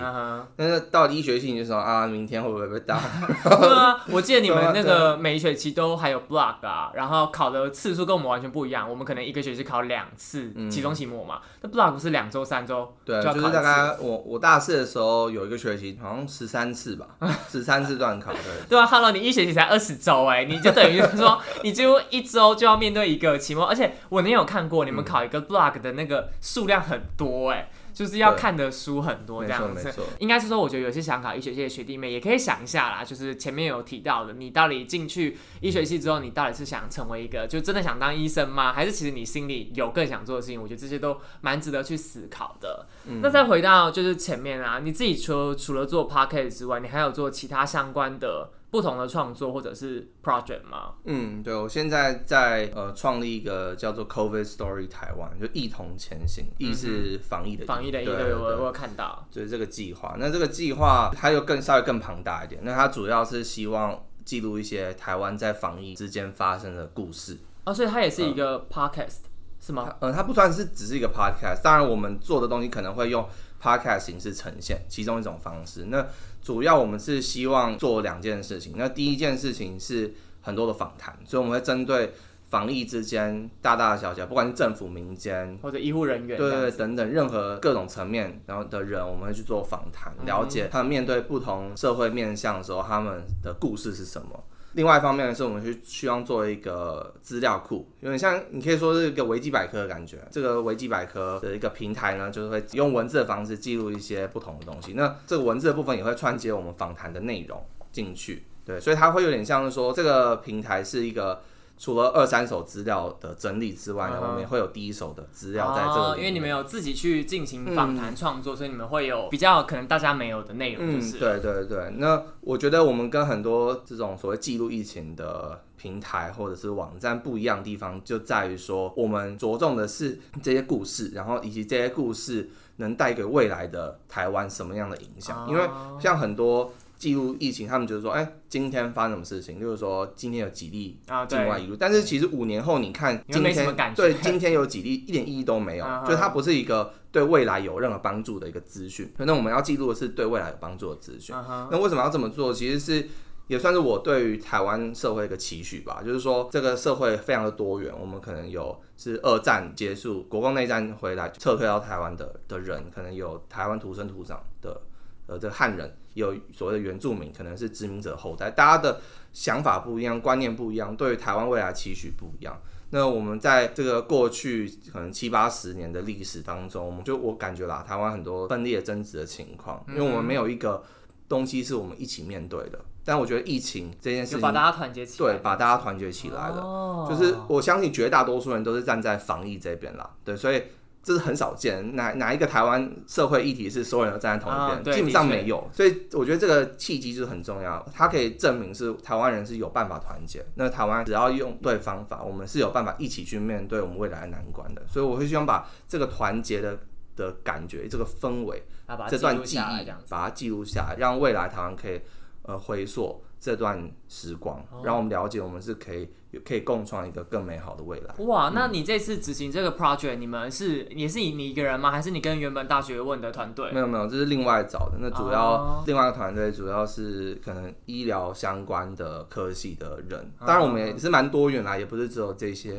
但是到了医学系，你就说啊，明天会不会被打？对啊，我记得你们那个每一学期都还有 block 啊，然后考的次数跟我们完全不一样。我们可能一个学期考两次，嗯期中、期末嘛。那 block 不是两周、三周对，就是大概我我大四的时候有一个学期，好像十三次吧，十三次段考，对。对啊，Hello，你一学期才二十周哎，你就等于是说 你几乎一周就要面对一个期末，而且我也有看过你们考一个 block 的那个数量很多哎，就是要看的书很多这样子。应该是说，我觉得有些想考医学系的学弟妹也可以想一下啦，就是前面有提到的，你到底进去医学系之后，你到底是想成为一个就真的想当医生吗？还是其实你心里有更想做的事情？我觉得这些都蛮值得去思考的。嗯那再回到就是前面啊，你自己除了除了做 podcast 之外，你还有做其他相关的不同的创作或者是 project 吗？嗯，对，我现在在呃创立一个叫做 COVID Story 台湾，就一同前行，疫是防疫的嗯防疫的一对对，我我有看到。就是这个计划。那这个计划它又更稍微更庞大一点，那它主要是希望记录一些台湾在防疫之间发生的故事。哦，所以它也是一个 podcast、是吗？嗯，它不算是只是一个 podcast，当然我们做的东西可能会用 podcast 形式呈现，其中一种方式。那主要我们是希望做两件事情。那第一件事情是很多的访谈，所以我们会针对防疫之间大大小小，不管是政府、民间。或者医护人员对对？等等，任何各种层面然后的人，我们会去做访谈，了解他们面对不同社会面向的时候，他们的故事是什么。另外一方面是我们去希望做一个资料库，有点像你可以说是一个维基百科的感觉。这个维基百科的一个平台呢，就是会用文字的方式记录一些不同的东西。那这个文字的部分也会串接我们访谈的内容进去，对，所以它会有点像是说这个平台是一个除了二三手资料的整理之外呢，我们也会有第一手的资料在这个里因为你们有自己去进行访谈创作，所以你们会有比较可能大家没有的内容，就嗯，是、对对对。那我觉得我们跟很多这种所谓记录疫情的平台或者是网站不一样的地方，就在于说我们着重的是这些故事，然后以及这些故事能带给未来的台湾什么样的影响。哦因为像很多记录疫情，他们就是说，哎、今天发生什么事情？就是说今天有几例境外移入，但是其实五年后你看今天对今天有几例一点意义都没有就是它不是一个对未来有任何帮助的一个资讯。那我们要记录的是对未来有帮助的资讯。那为什么要这么做？其实是也算是我对于台湾社会一个期许吧，就是说这个社会非常的多元，我们可能有是二战结束国共内战回来撤退到台湾的的人，可能有台湾土生土长的呃这个汉人，也有所谓的原住民，可能是殖民者后代，大家的想法不一样，观念不一样，对于台湾未来期许不一样。那我们在这个过去可能七八十年的历史当中，我们就我感觉啦，台湾很多分裂争执的情况，因为我们没有一个东西是我们一起面对的。但我觉得疫情这件事情，把大家团结起来，对，把大家团结起来了。哦就是我相信绝大多数人都是站在防疫这边啦，对，所以这是很少见。哪哪一个台湾社会议题是所有人都站在同一边？啊基本上没有。所以我觉得这个契机就是很重要，它可以证明是台湾人是有办法团结。那台湾只要用对方法，我们是有办法一起去面对我们未来的难关的。所以我会希望把这个团结的的感觉、这个氛围、这段记忆。把它记录下来，让未来台湾可以呃回溯这段时光，哦让我们了解我们是可以可以共创一个更美好的未来。哇，那你这次执行这个 project，你们是也是以你一个人吗？还是你跟原本大学问的团队？没有没有，这是另外找的。那主要、哦另外一个团队主要是可能医疗相关的科系的人，哦当然我们也是蛮多元啦，也不是只有这些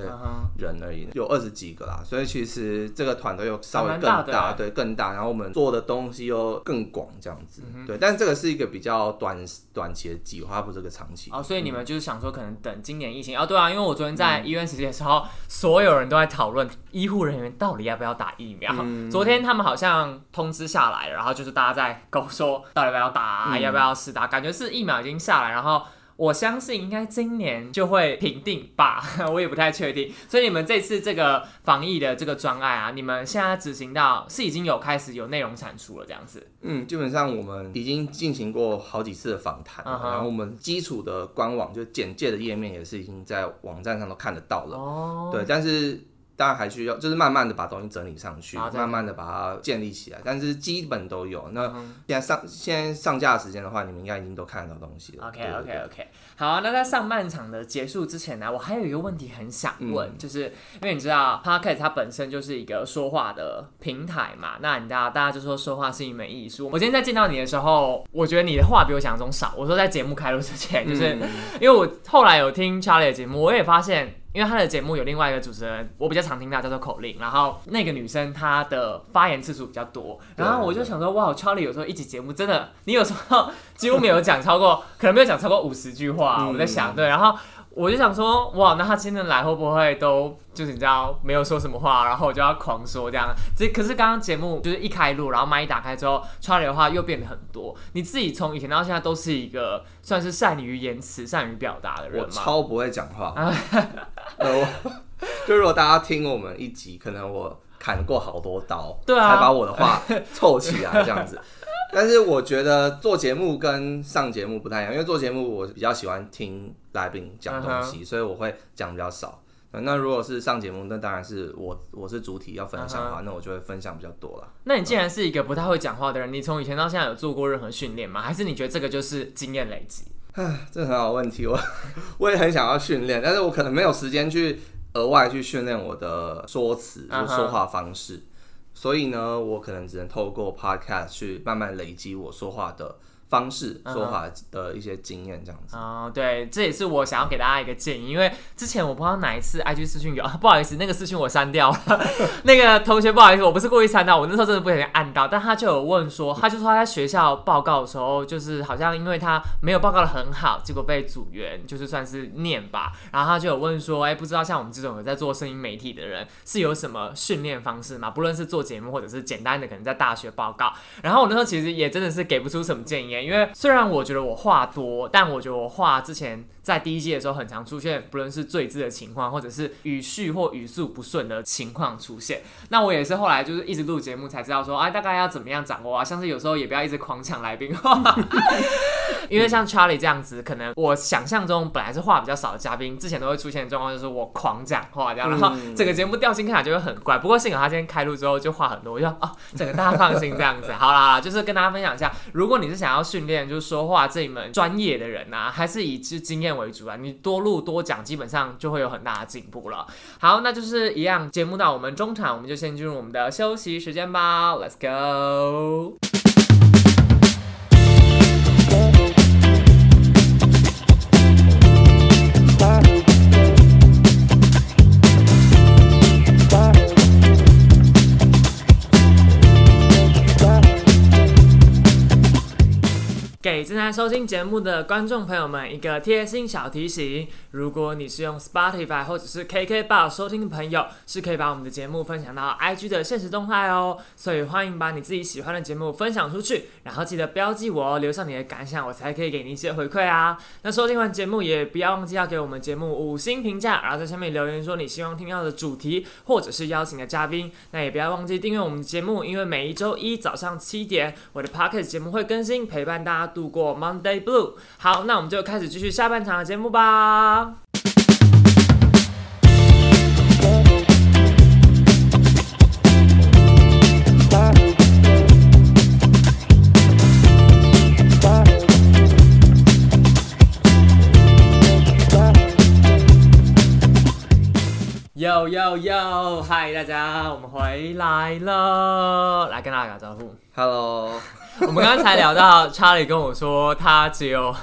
人而已，有二十几个啦。所以其实这个团队又稍微更大，大欸对，更大。然后我们做的东西又更广，这样子。嗯对，但是这个是一个比较短短期的计划，它不是个长期。哦，所以你们就是想说，可能等今年疫情哦，对啊，因为我昨天在医院实习的时候，所有人都在讨论医护人员到底要不要打疫苗。昨天他们好像通知下来了，然后就是大家在 搞说到底要不要打啊、要不要试打，感觉是疫苗已经下来，然后。我相信应该今年就会评定吧，我也不太确定。所以你们这次这个防疫的这个专案啊，你们现在执行到是已经有开始有内容产出了这样子。嗯，基本上我们已经进行过好几次的访谈然后我们基础的官网就简介的页面也是已经在网站上都看得到了。哦，对，但是当然还需要，就是慢慢的把东西整理上去，啊对慢慢的把它建立起来，但是基本都有。那嗯现在上现在上架的时间的话，你们应该已经都看得到东西了。OK 对 OK OK，好，那在上半场的结束之前呢，我还有一个问题很想问，嗯就是因为你知道 p o c k e t 它本身就是一个说话的平台嘛，那你知道大家就说说话是一门艺术。我今天在见到你的时候，我觉得你的话比我想象中少。我说在节目开录之前，就是、嗯因为我后来有听 Charlie 的节目，我也发现。因为他的节目有另外一个主持人，我比较常听到叫做口令，然后那个女生她的发言次数比较多，然后我就想说，哇，Charlie 有时候一集节目真的，你有时候几乎没有讲超过，可能没有讲超过五十句话，嗯我在想，对，然后我就想说，哇，那他今天来会不会都就是你知道没有说什么话，然后我就要狂说这样？这可是刚刚节目就是一开录，然后麦一打开之后，Charlie 的话又变得很多。你自己从以前到现在都是一个算是善于言辞、善于表达的人我吗？超不会讲话。呃，我 就如果大家听我们一集，可能我砍过好多刀，对啊才把我的话凑起来这样子。但是我觉得做节目跟上节目不太一样，因为做节目我比较喜欢听来宾讲东嗯西所以我会讲比较少。呃那如果是上节目，那当然是我我是主体要分享的嗯话，那我就会分享比较多了。那你既然是一个不太会讲话的人，你从以前到现在有做过任何训练吗？还是你觉得这个就是经验累积？这很好问题，我 我也很想要训练，但是我可能没有时间去额外去训练我的说辞，就说话方式。所以呢，我可能只能透过 podcast 去慢慢累积我说话的方式、说话的一些经验，这样子。哦，对，这也是我想要给大家一个建议，因为之前我不知道哪一次 IG 私讯有，啊、不好意思，那个私讯我删掉了。那个同学不好意思，我不是故意删掉，我那时候真的不小心按到，但他就有问说，他就说他在学校报告的时候，就是好像因为他没有报告的很好，结果被组员就是算是念吧，然后他就有问说，哎，不知道像我们这种有在做声音媒体的人，是有什么训练方式吗？不论是做节目或者是简单的可能在大学报告，然后我那时候其实也真的是给不出什么建议，因为虽然我觉得我话多，但我觉得我话之前在第一季的时候很常出现，不论是醉字的情况，或者是语序或语速不顺的情况出现。那我也是后来就是一直录节目才知道说，哎，大概要怎么样掌握啊？像是有时候也不要一直狂抢来宾，因为像 Charlie 这样子，可能我想象中本来是话比较少的嘉宾，之前都会出现的状况就是我狂讲话这样，然后整个节目调性看起来就会很怪。不过幸好他今天开录之后就话很多，我就哦，整个大家放心这样子。好啦，就是跟大家分享一下，如果你是想要训练就是说话这一门专业的人啊，还是以之经验为主啊，你多录多讲，基本上就会有很大的进步了。好，那就是一样，节目到我们中场，我们就先进入我们的休息时间吧，Let's go。给正在收听节目的观众朋友们一个贴心小提醒：如果你是用 Spotify 或者是 KKBox 收听的朋友，是可以把我们的节目分享到 IG 的现实动态哦。所以欢迎把你自己喜欢的节目分享出去，然后记得标记我哦，留下你的感想，我才可以给你一些回馈啊。那收听完节目也不要忘记要给我们节目五星评价，然后在下面留言说你希望听到的主题或者是邀请的嘉宾。那也不要忘记订阅我们节目，因为每一周一早上七点，我的 Podcast 节目会更新，陪伴大家。度过 Monday Blue。好，那我们就开始继续下半场的节目吧。哟哟哟！嗨，大家，我们回来了，来跟大家打招呼。Hello，我们刚刚才聊到，查理跟我说他只有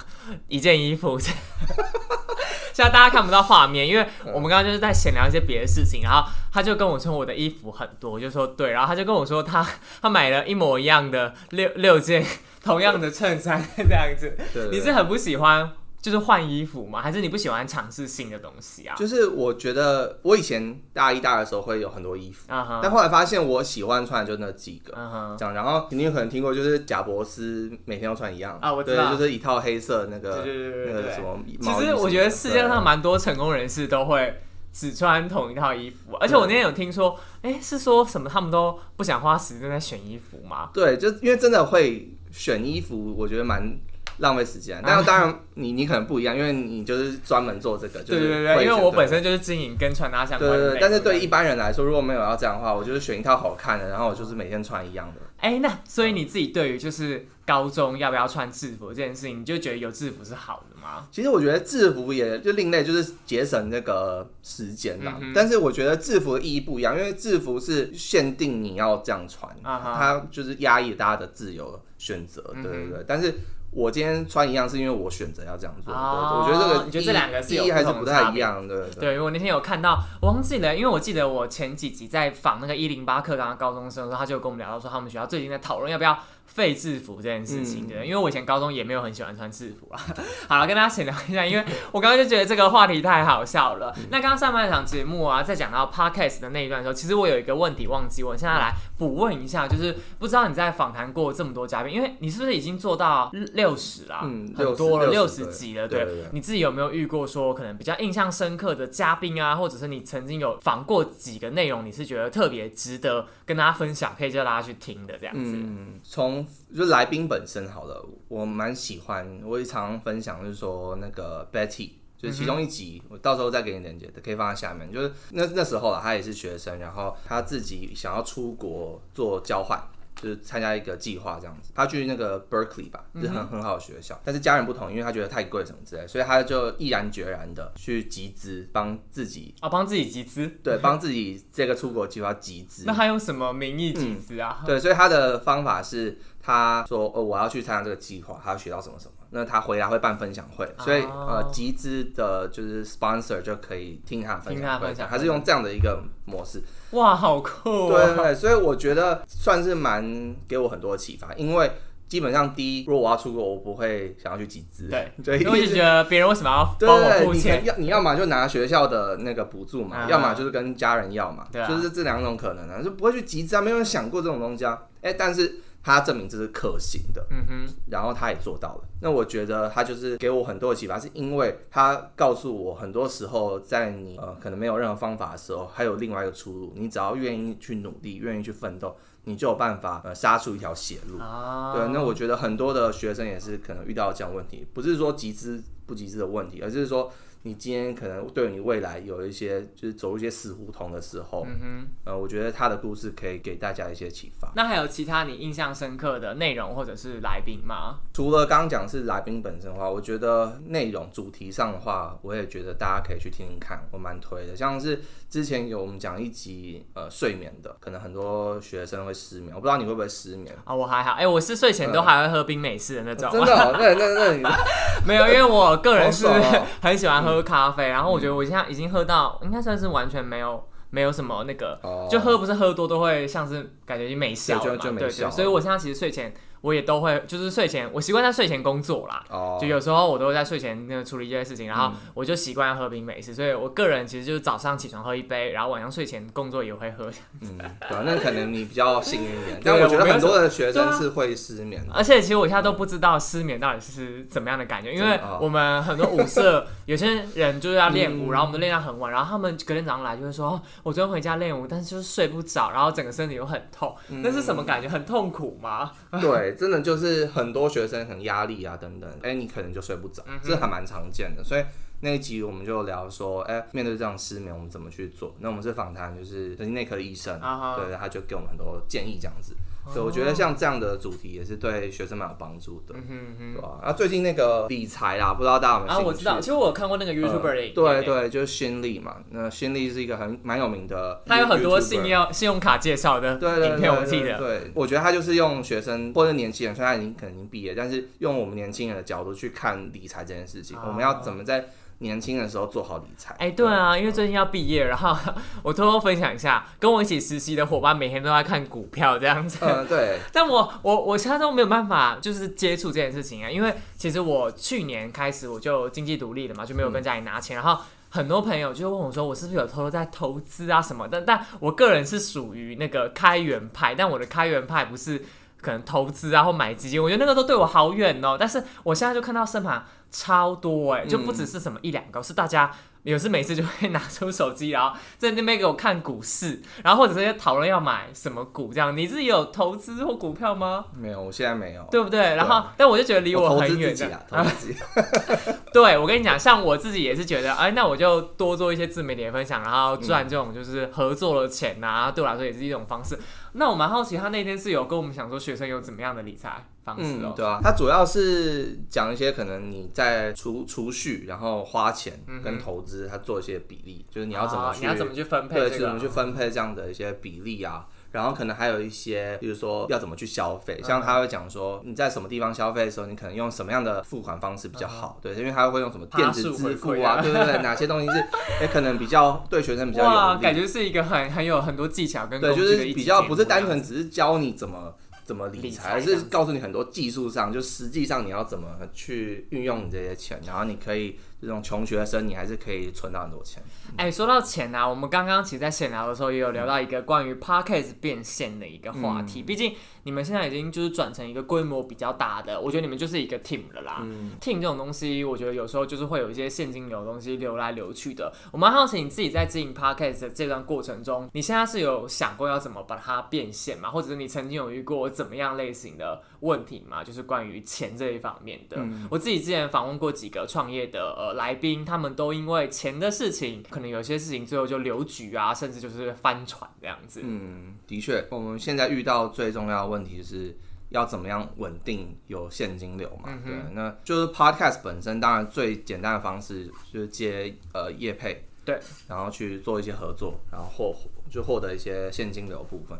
一件衣服，现在大家看不到画面，因为我们刚刚就是在闲聊一些别的事情，然后他就跟我说我的衣服很多，我就说对，然后他就跟我说他他买了一模一样的六六件同样的衬衫这样子，对。你是很不喜欢就是换衣服吗？还是你不喜欢尝试新的东西啊？就是我觉得我以前大一、大二的时候会有很多衣服，但后来发现我喜欢穿的就那几个。这样，然后你有可能听过，就是贾博斯每天都穿一样啊我知道对，就是一套黑色那个那个什么其。实我觉得世界上对蛮多成功人士都会只穿同一套衣服，而且我那天有听说，哎、是说什么他们都不想花时间在选衣服吗？对，就因为真的会选衣服，我觉得蛮浪费时间。但是当然你你可能不一样，因为你就是专门做这个。就是对对对对，因为我本身就是经营跟穿搭相对对对。但是对一般人来说，如果没有要这样的话，我就是选一套好看的，然后我就是每天穿一样的。哎、那所以你自己对于就是高中要不要穿制服这件事情，你就觉得有制服是好的吗？其实我觉得制服也就另类，就是节省那个时间啦。嗯但是我觉得制服的意义不一样，因为制服是限定你要这样穿，啊它就是压抑大家的自由选择，对对对。但是我今天穿一样，是因为我选择要这样做。哦对对我觉得这个你觉得这两个是有还是不太一样，对对因为，我那天有看到，我忘记了，因为我记得我前几集在访那个一零八课刚刚高中生的时候，他就跟我们聊到说，他们学校最近在讨论要不要废制服这件事情的。因为我以前高中也没有很喜欢穿制服啊。好了，跟大家闲聊一下，因为我刚刚就觉得这个话题太好笑了。那刚刚上半场节目啊，在讲到 podcast 的那一段的时候，其实我有一个问题忘记问，现在来补问一下，就是不知道你在访谈过这么多嘉宾，因为你是不是已经做到六十啦？嗯很多了，六十几了，对对对你自己有没有遇过说可能比较印象深刻的嘉宾啊，或者是你曾经有访过几个内容，你是觉得特别值得跟大家分享，可以叫大家去听的这样子？嗯，从就来宾本身好了，我蛮喜欢，我也常常分享，就是说那个 Betty。就是其中一集，我到时候再给你连接，可以放在下面。就是那那时候啊，他也是学生，然后他自己想要出国做交换，就是参加一个计划这样子。他去那个 Berkeley 吧，就是很很好的学校，但是家人不同，因为他觉得太贵什么之类，所以他就毅然决然的去集资，帮自己啊，帮自己集资，对帮自己这个出国计划集资。那他用什么名义集资啊？对，所以他的方法是，他说，哦，我要去参加这个计划，他要学到什么什么，那他回来会办分享会，所以、哦呃，集资的就是 sponsor 就可以听他的分享会，分享还是用这样的一个模式。哇，好酷、哦！对对对，所以我觉得算是蛮给我很多启发，因为基本上第一，如果我要出国，我不会想要去集资，对对，因为就觉得别人为什么要对帮我付钱？要你要么就拿学校的那个补助嘛，啊要么就是跟家人要嘛，就是这两种可能啊，就不会去集资啊，没有人想过这种东西啊。哎、但是他证明这是可行的，嗯哼，然后他也做到了。那我觉得他就是给我很多的启发，是因为他告诉我，很多时候在你呃可能没有任何方法的时候，还有另外一个出路。你只要愿意去努力，愿意去奋斗，你就有办法呃杀出一条血路。啊，对，那我觉得很多的学生也是可能遇到这样的问题，不是说集资不集资的问题，而是说你今天可能对你未来有一些就是走入一些死胡同的时候，嗯哼。呃，我觉得他的故事可以给大家一些启发。那还有其他你印象深刻的内容或者是来宾吗？除了刚刚讲是来宾本身的话，我觉得内容主题上的话，我也觉得大家可以去听听看，我蛮推的。像是之前有我们讲一集呃睡眠的，可能很多学生会失眠，我不知道你会不会失眠。啊、我还好，哎、我是睡前都还会喝冰美式的那种，真的、哦，那那那你 没有，因为我个人是 很喜欢喝咖啡，然后我觉得我现在已经喝到，应该算是完全没有没有什么那个，哦。就喝不是喝多都会像是感觉已经没效了对嘛，对对，就就没效了。所以我现在其实睡前我也都会，就是睡前我习惯在睡前工作啦。哦，就有时候我都会在睡前那个处理一些事情，然后我就习惯喝冰美式，所以我个人其实就是早上起床喝一杯，然后晚上睡前工作也会喝。嗯，对啊，那可能你比较幸运一点，但我觉得很多的学生是会失眠的。而且其实我现在都不知道失眠到底是怎么样的感觉，因为我们很多舞社有些人就是要练舞，嗯 然后我们都练到很晚，然后他们隔天早上来就会说，哦我昨天回家练舞，但是就是睡不着，然后整个身体又很痛，嗯那是什么感觉？很痛苦吗？对，真的就是很多学生很压力啊等等，哎、你可能就睡不着，嗯这还蛮常见的。所以那一集我们就聊说，哎、面对这样失眠，我们怎么去做？那我们是访谈就是神经内科的医生，对，他就给我们很多建议这样子。对，我觉得像这样的主题也是对学生蛮有帮助的，嗯对吧、啊？最近那个理财啦，不知道大家有没有，啊？我知道，其实我有看过那个 YouTuber 的影片、对，对，就是新力嘛。那新力是一个很蛮有名的 YouTuber，他有很多信用信用卡介绍的对对对影片，我记得。对对，我觉得他就是用学生或者年轻人，虽然他已经可能已经毕业，但是用我们年轻人的角度去看理财这件事情，啊我们要怎么在年轻的时候做好理财？哎、对啊，因为最近要毕业，然后 我偷偷分享一下，跟我一起实习的伙伴每天都在看股票这样子。嗯，对，但我我我现在都没有办法，就是接触这件事情啊，因为其实我去年开始我就经济独立了嘛，就没有跟家里拿钱，然后。很多朋友就问我说，我是不是有偷偷在投资啊什么的？但我个人是属于那个开源派，但我的开源派不是可能投资啊或买基金，我觉得那个都对我好远哦。但是我现在就看到身旁超多哎、就不只是什么一两个，是大家有时每次就会拿出手机，然后在那边给我看股市，然后或者是讨论要买什么股这样。你自己有投资或股票吗？没有，我现在没有，对不对？然后，但我就觉得离我很远的。资自己啊，投资自己。对，我跟你讲，像我自己也是觉得，哎，那我就多做一些自媒体的分享，然后赚这种就是合作的钱呐、对我来说也是一种方式。那我蛮好奇，他那天是有跟我们讲说学生有怎么样的理财方式哦嗯，。对啊，他主要是讲一些可能你在储储蓄，然后花钱跟投资，他做一些比例，就是你要怎么去，啊你要怎么去分配对，这个？怎么去分配这样的一些比例啊。然后可能还有一些，比如说要怎么去消费，像他会讲说你在什么地方消费的时候，你可能用什么样的付款方式比较好，对，因为他会用什么电子支付啊啊，对对对，哪些东西是也可能比较对学生比较，有利，感觉是一个很很有很多技巧跟对，就是比较不是单纯只是教你怎么怎么理理财，而财这样子是告诉你很多技术上，就实际上你要怎么去运用你这些钱，然后你可以这种穷学生，你还是可以存到很多钱。哎、说到钱啊，我们刚刚其实，在闲聊的时候也有聊到一个关于 podcast 变现的一个话题。毕竟你们现在已经就是转成一个规模比较大的，我觉得你们就是一个 team 了啦。team 这种东西，我觉得有时候就是会有一些现金流的东西流来流去的。我蛮好奇你自己在经营 podcast 的这段过程中，你现在是有想过要怎么把它变现吗？或者是你曾经有遇过怎么样类型的问题嘛？就是关于钱这一方面的。我自己之前访问过几个创业的呃来宾，他们都因为钱的事情，可能有些事情最后就留局啊，甚至就是翻船这样子。嗯，的确，我们现在遇到最重要的问题是要怎么样稳定有现金流嘛？对，那就是 podcast 本身，当然最简单的方式就是接呃业配，对，然后去做一些合作，然后获就获得一些现金流部分。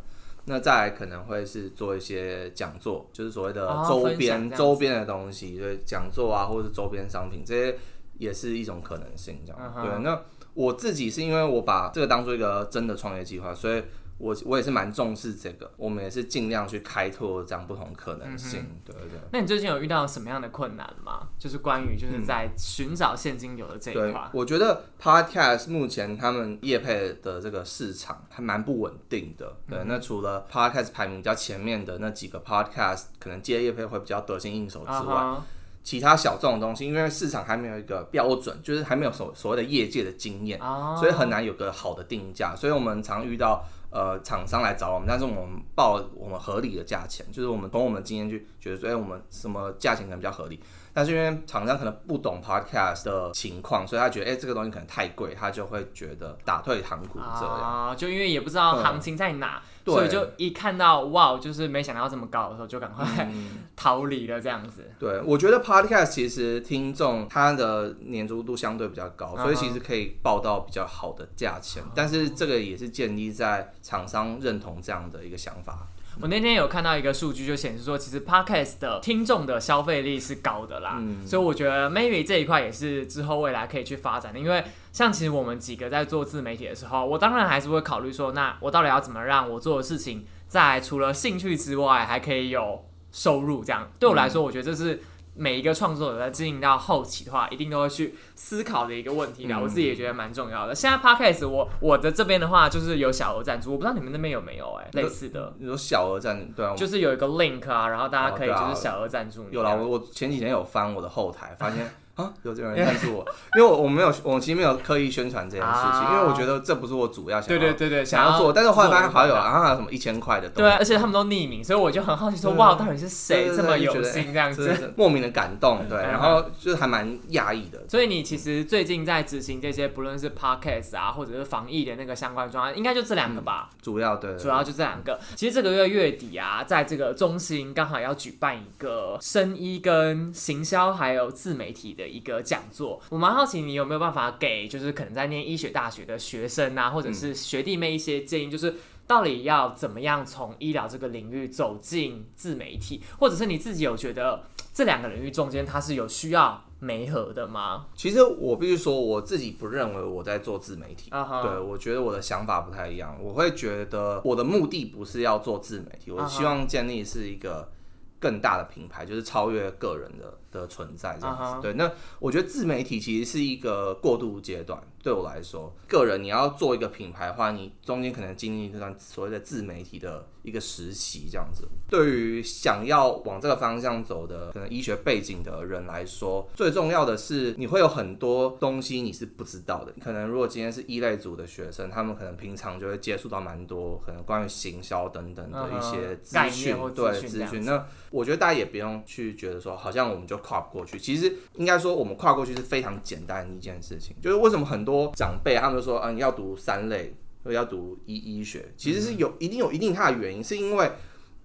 那再来可能会是做一些讲座，就是所谓的哦周边、周边的东西，对，讲座啊，或者是周边商品，这些也是一种可能性。这样、嗯对。那我自己是因为我把这个当做一个真的创业计划，所以我我也是蛮重视这个，我们也是尽量去开拓这样不同可能性，对对对。那你最近有遇到什么样的困难吗？就是关于就是在寻找现金流的这一对块，。我觉得 podcast 目前他们业配的这个市场还蛮不稳定的。对，那除了 podcast 排名比较前面的那几个 podcast 可能接业配会比较得心应手之外，啊其他小众的东西，因为市场还没有一个标准，就是还没有所所谓的业界的经验，哦所以很难有个好的定价。所以我们常遇到呃厂商来找我们，但是我们报我们合理的价钱，就是我们从我们的经验去觉得说，哎、我们什么价钱可能比较合理。但是因为厂商可能不懂 podcast 的情况，所以他觉得哎、这个东西可能太贵，他就会觉得打退堂鼓这样。啊，就因为也不知道嗯行情在哪，对所以就一看到哇，就是没想到这么高的时候，就赶快嗯 逃离了这样子。对，我觉得 podcast 其实听众他的粘着度相对比较高，所以其实可以报到比较好的价钱。但是这个也是建立在厂商认同这样的一个想法。我那天有看到一个数据，就显示说，其实 podcast 的听众的消费力是高的啦，嗯所以我觉得 maybe 这一块也是之后未来可以去发展的。因为像其实我们几个在做自媒体的时候，我当然还是会考虑说，那我到底要怎么让我做的事情，在除了兴趣之外，还可以有收入？这样对我来说，我觉得这是。每一个创作者在经营到后期的话，一定都会去思考的一个问题啦。嗯我自己也觉得蛮重要的。现在 podcast 我我的这边的话，就是有小额赞助，我不知道你们那边有没有哎、类似的。你说小额赞助，对啊，就是有一个 link 啊，然后大家可以就是小额赞助你。有啦，我我前几天有翻我的后台，发现啊有这个人赞助我，因为我我没有我其实没有刻意宣传这件事情，啊因为我觉得这不是我主要想要对对对对，想要做，但是后来发现好友啊。啊还有什么一千块的，对，，而且他们都匿名，所以我就很好奇说，对哇，到底是谁这么有心这样子？真的是莫名的感动，对，嗯然后就是还蛮讶异的，所以你其实最近在执行这些，不论是 podcast 啊，或者是防疫的那个相关专案，应该就这两个吧。主要对，对主要就这两个。其实这个月月底啊，在这个中心刚好要举办一个生医跟行销还有自媒体的一个讲座。我蛮好奇你有没有办法给就是可能在念医学大学的学生啊，或者是学弟妹一些建议，就是。到底要怎么样从医疗这个领域走进自媒体，或者是你自己有觉得这两个领域中间它是有需要媒合的吗？其实我必须说，我自己不认为我在做自媒体。对，我觉得我的想法不太一样。我会觉得我的目的不是要做自媒体，我希望建立是一个更大的品牌，就是超越个人的的存在这样子。对，那我觉得自媒体其实是一个过渡阶段。对我来说，个人你要做一个品牌的话，你中间可能经历这段所谓的自媒体的一个实习这样子。对于想要往这个方向走的可能医学背景的人来说，最重要的是你会有很多东西你是不知道的。可能如果今天是一类组的学生，他们可能平常就会接触到蛮多可能关于行销等等的一些资讯对资讯。那我觉得大家也不用去觉得说好像我们就跨不过去，其实应该说我们跨过去是非常简单的一件事情。就是为什么很多长辈他们就说，嗯、要读三类，要读医医学，其实是有一定有一定它的原因，是因为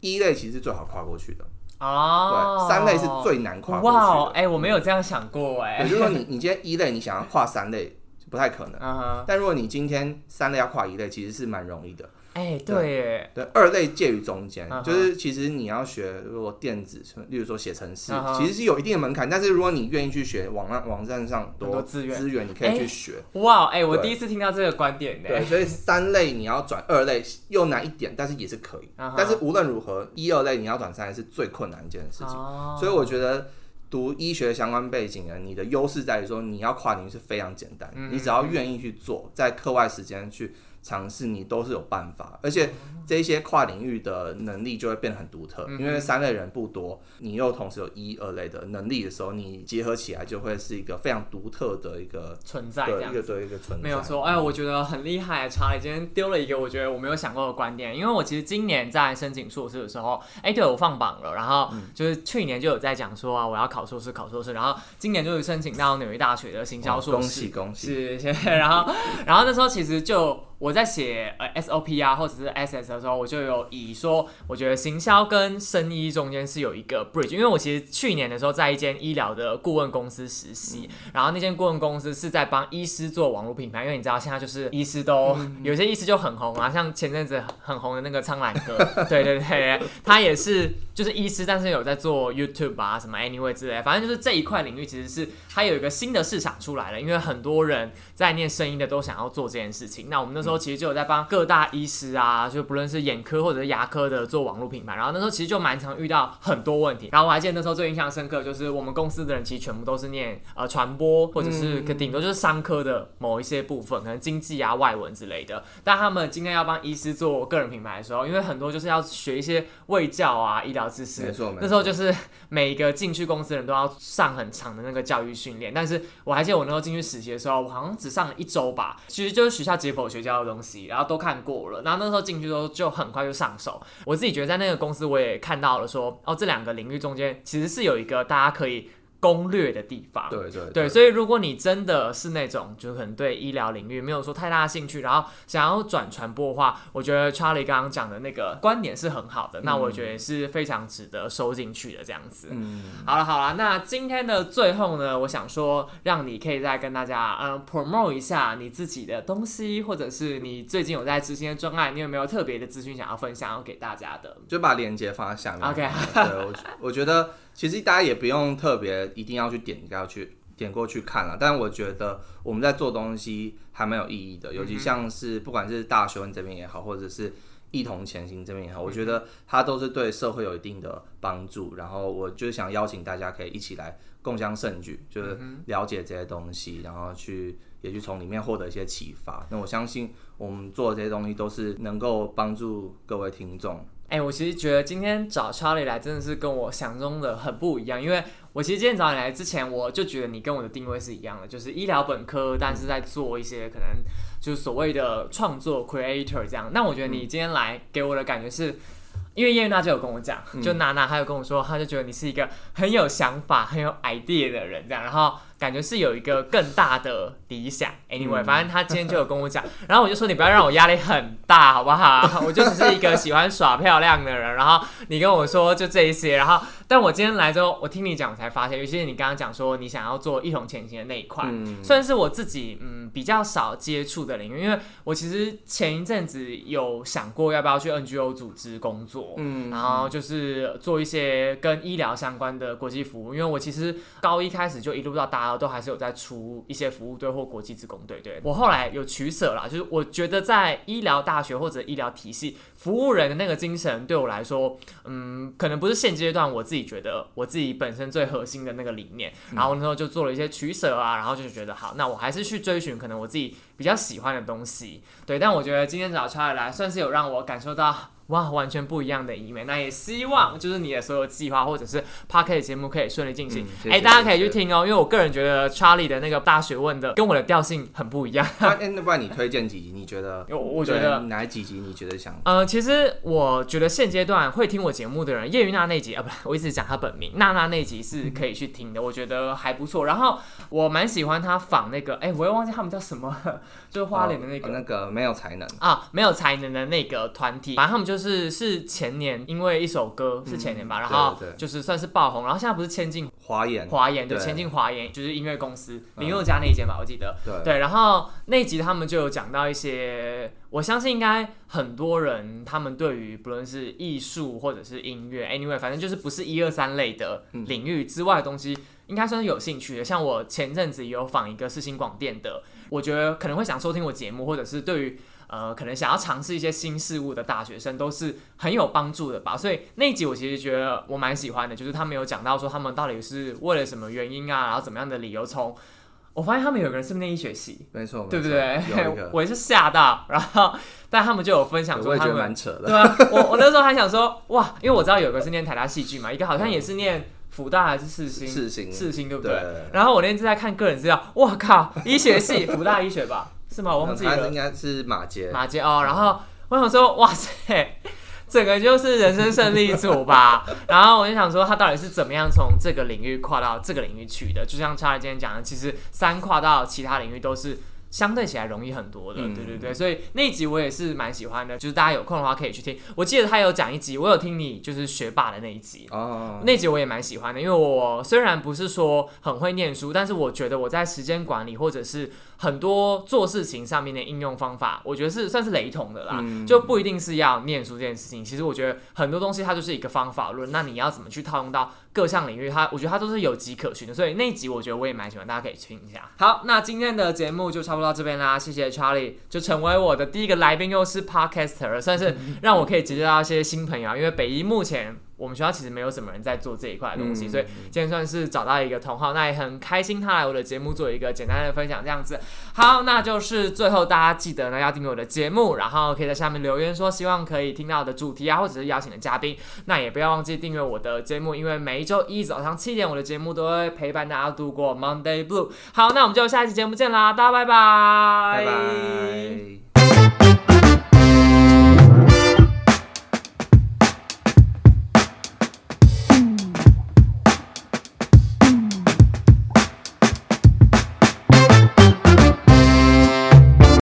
一类其实是最好跨过去的，哦，对，三类是最难跨过去的。哎、我没有这样想过哎、也就是说你，你今天一类你想要跨三类不太可能，但如果你今天三类要跨一类，其实是蛮容易的。哎、对耶，对，二类介于中间就是其实你要学如果电子，例如说写程式其实是有一定的门槛。但是如果你愿意去学，网上网站上很多资源资源，你可以去学。哇，哎、我第一次听到这个观点呢。对，所以三类你要转二类又难一点，但是也是可以。但是无论如何，一二类你要转三类是最困难一件事情。哦所以我觉得读医学相关背景的，你的优势在于说你要跨领域是非常简单，嗯你只要愿意去做，在课外时间去尝试，你都是有办法。而且这一些跨领域的能力就会变得很独特，嗯因为三类人不多，你又同时有一二类的能力的时候，你结合起来就会是一个非常独特的一个存在对一个。对一个存在。没有错，哎，我觉得很厉害，查理今天丢了一个我觉得我没有想过的观点，因为我其实今年在申请硕士的时候，哎，对我放榜了，然后嗯就是去年就有在讲说啊，我要考硕士，考硕士，然后今年就是申请到纽约大学的行销硕士，恭喜恭喜！是，谢谢。然后，然后那时候其实就我在写呃 SOP 啊，或者是 SS 的时候，我就有以说，我觉得行销跟生医中间是有一个 bridge，因为我其实去年的时候在一间医疗的顾问公司实习，然后那间顾问公司是在帮医师做网络品牌，因为你知道现在就是医师都、有些医师就很红啊，像前阵子很红的那个苍兰哥，对对对，他也是就是医师，但是有在做 YouTube 啊什么 Anyway 之类，反正就是这一块领域其实是它有一个新的市场出来了，因为很多人在念声音的都想要做这件事情。那我们那时时候其实就有在帮各大医师啊，就不论是眼科或者是牙科的做网络品牌，然后那时候其实就蛮常遇到很多问题。然后我还记得那时候最印象深刻就是我们公司的人其实全部都是念呃传播或者是可顶多就是商科的某一些部分，可能经济啊、外文之类的。但他们今天要帮医师做个人品牌的时候，因为很多就是要学一些卫教啊、医疗知识，没错，那时候就是 每一个进去公司的人都要上很长的那个教育训练。但是我还记得我那时候进去实习的时候，我好像只上了一周吧，其实就是学校解剖学教东西，然后都看过了。然后那时候进去之后就很快就上手。我自己觉得在那个公司我也看到了说，哦，这两个领域中间其实是有一个大家可以。攻略的地方，对对对，所以如果你真的是那种就可能对医疗领域没有说太大的兴趣，然后想要转传播的话，我觉得 Charlie 刚刚讲的那个观点是很好的，那我觉得是非常值得收进去的这样子。嗯，好了好了，那今天的最后呢，我想说让你可以再跟大家嗯 promote 一下你自己的东西，或者是你最近有在执行的专案，你有没有特别的资讯想要分享要给大家的？就把链接放在下面。OK，对我我觉得。其实大家也不用特别一定要去点要去点过去看了，但是我觉得我们在做东西还蛮有意义的，尤其像是不管是大学问这边也好，或者是一同前行这边也好，我觉得它都是对社会有一定的帮助。然后我就想邀请大家可以一起来共襄盛举，就是了解这些东西，然后去也去从里面获得一些启发。那我相信我们做的这些东西都是能够帮助各位听众。哎，我其实觉得今天找 Charlie 来真的是跟我想中的很不一样，因为我其实今天找你来之前，我就觉得你跟我的定位是一样的，就是医疗本科，但是在做一些可能就是所谓的创作 creator 这样。那我觉得你今天来给我的感觉是。因为叶娜就有跟我讲，就娜娜她有跟我说，她就觉得你是一个很有想法、很有 idea 的人，这样，然后感觉是有一个更大的理想。Anyway，反正他今天就有跟我讲，然后我就说你不要让我压力很大，好不好？我就只是一个喜欢耍漂亮的人。然后你跟我说就这一些，然后但我今天来之后，我听你讲，我才发现，尤其是你刚刚讲说你想要做一同前行的那一块，算是我自己嗯比较少接触的领域，因为我其实前一阵子有想过要不要去 NGO 组织工作。嗯，然后就是做一些跟医疗相关的国际服务，因为我其实高一开始就一路到大二都还是有在出一些服务队或国际职工队。对我后来有取舍啦，就是我觉得在医疗大学或者医疗体系，服务人的那个精神对我来说，嗯，可能不是现阶段我自己觉得我自己本身最核心的那个理念。然后那时候就做了一些取舍啊，然后就是觉得好，那我还是去追寻可能我自己比较喜欢的东西。对，但我觉得今天找超来算是有让我感受到。哇，完全不一样的一面。那也希望就是你的所有计划或者是 p a r k e t 节目可以顺利进行。哎，大家可以去听哦，因为我个人觉得 Charlie 的那个大学问的跟我的调性很不一样。那不然你推荐几集？你觉得？我我觉得哪几集你觉得想？呃，其实我觉得现阶段会听我节目的人，叶云娜那集啊，不，我一直讲她本名娜娜那集是可以去听的，我觉得还不错。然后我蛮喜欢她仿那个，哎，我又忘记他们叫什么，就是花脸的那个那个没有才能啊，没有才能的那个团体，反正他们就是是是。前年因为一首歌是前年吧，然后就是算是爆红，然后现在不是签进华研，华研对，签进华研就是音乐公司林宥嘉那一间吧，我记得对，然后那集他们就有讲到一些，我相信应该很多人他们对于不论是艺术或者是音乐，anyway，反正就是不是一二三类的领域之外的东西，应该算是有兴趣的。像我前阵子有访一个世新广电的，我觉得可能会想收听我节目，或者是对于。呃，可能想要尝试一些新事物的大学生都是很有帮助的吧。所以那一集我其实觉得我蛮喜欢的，就是他们有讲到说他们到底是为了什么原因啊，然后怎么样的理由。从我发现他们有个人是念医学系，没错，对不对？我也是吓到，然后但他们就有分享说他们蛮扯的，对啊。我我那时候还想说 哇，因为我知道有个是念台大戏剧嘛，一个好像也是念福大还是世新，世新，世新对不对？然后我那天在看个人资料，哇靠，医学系福大医学吧。是吗？我忘记了，应该是马杰。马杰哦，然后我想说，哇塞，整个就是人生胜利组吧。然后我就想说，他到底是怎么样从这个领域跨到这个领域去的？就像查理今天讲的，其实三跨到其他领域都是。相对起来容易很多的，对对对，所以那一集我也是蛮喜欢的，就是大家有空的话可以去听。我记得他有讲一集，我有听你就是学霸的那一集，哦，那集我也蛮喜欢的，因为我虽然不是说很会念书，但是我觉得我在时间管理或者是很多做事情上面的应用方法，我觉得是算是雷同的啦，就不一定是要念书这件事情。其实我觉得很多东西它就是一个方法论，那你要怎么去套用到？各项领域，它我觉得它都是有迹可循的，所以那一集我觉得我也蛮喜欢，大家可以听一下。好，那今天的节目就差不多。到这边啦，谢谢 Charlie，就成为我的第一个来宾，又是 Podcaster，算是让我可以结交到一些新朋友，因为北一目前。我们学校其实没有什么人在做这一块的东西，所以今天算是找到一个同好，那也很开心他来我的节目做一个简单的分享，这样子。好，那就是最后大家记得呢要订阅我的节目，然后可以在下面留言说希望可以听到的主题啊，或者是邀请的嘉宾。那也不要忘记订阅我的节目，因为每一周一早上七点我的节目都会陪伴大家度过 Monday Blue。好，那我们就下一期节目见啦，大家拜拜拜。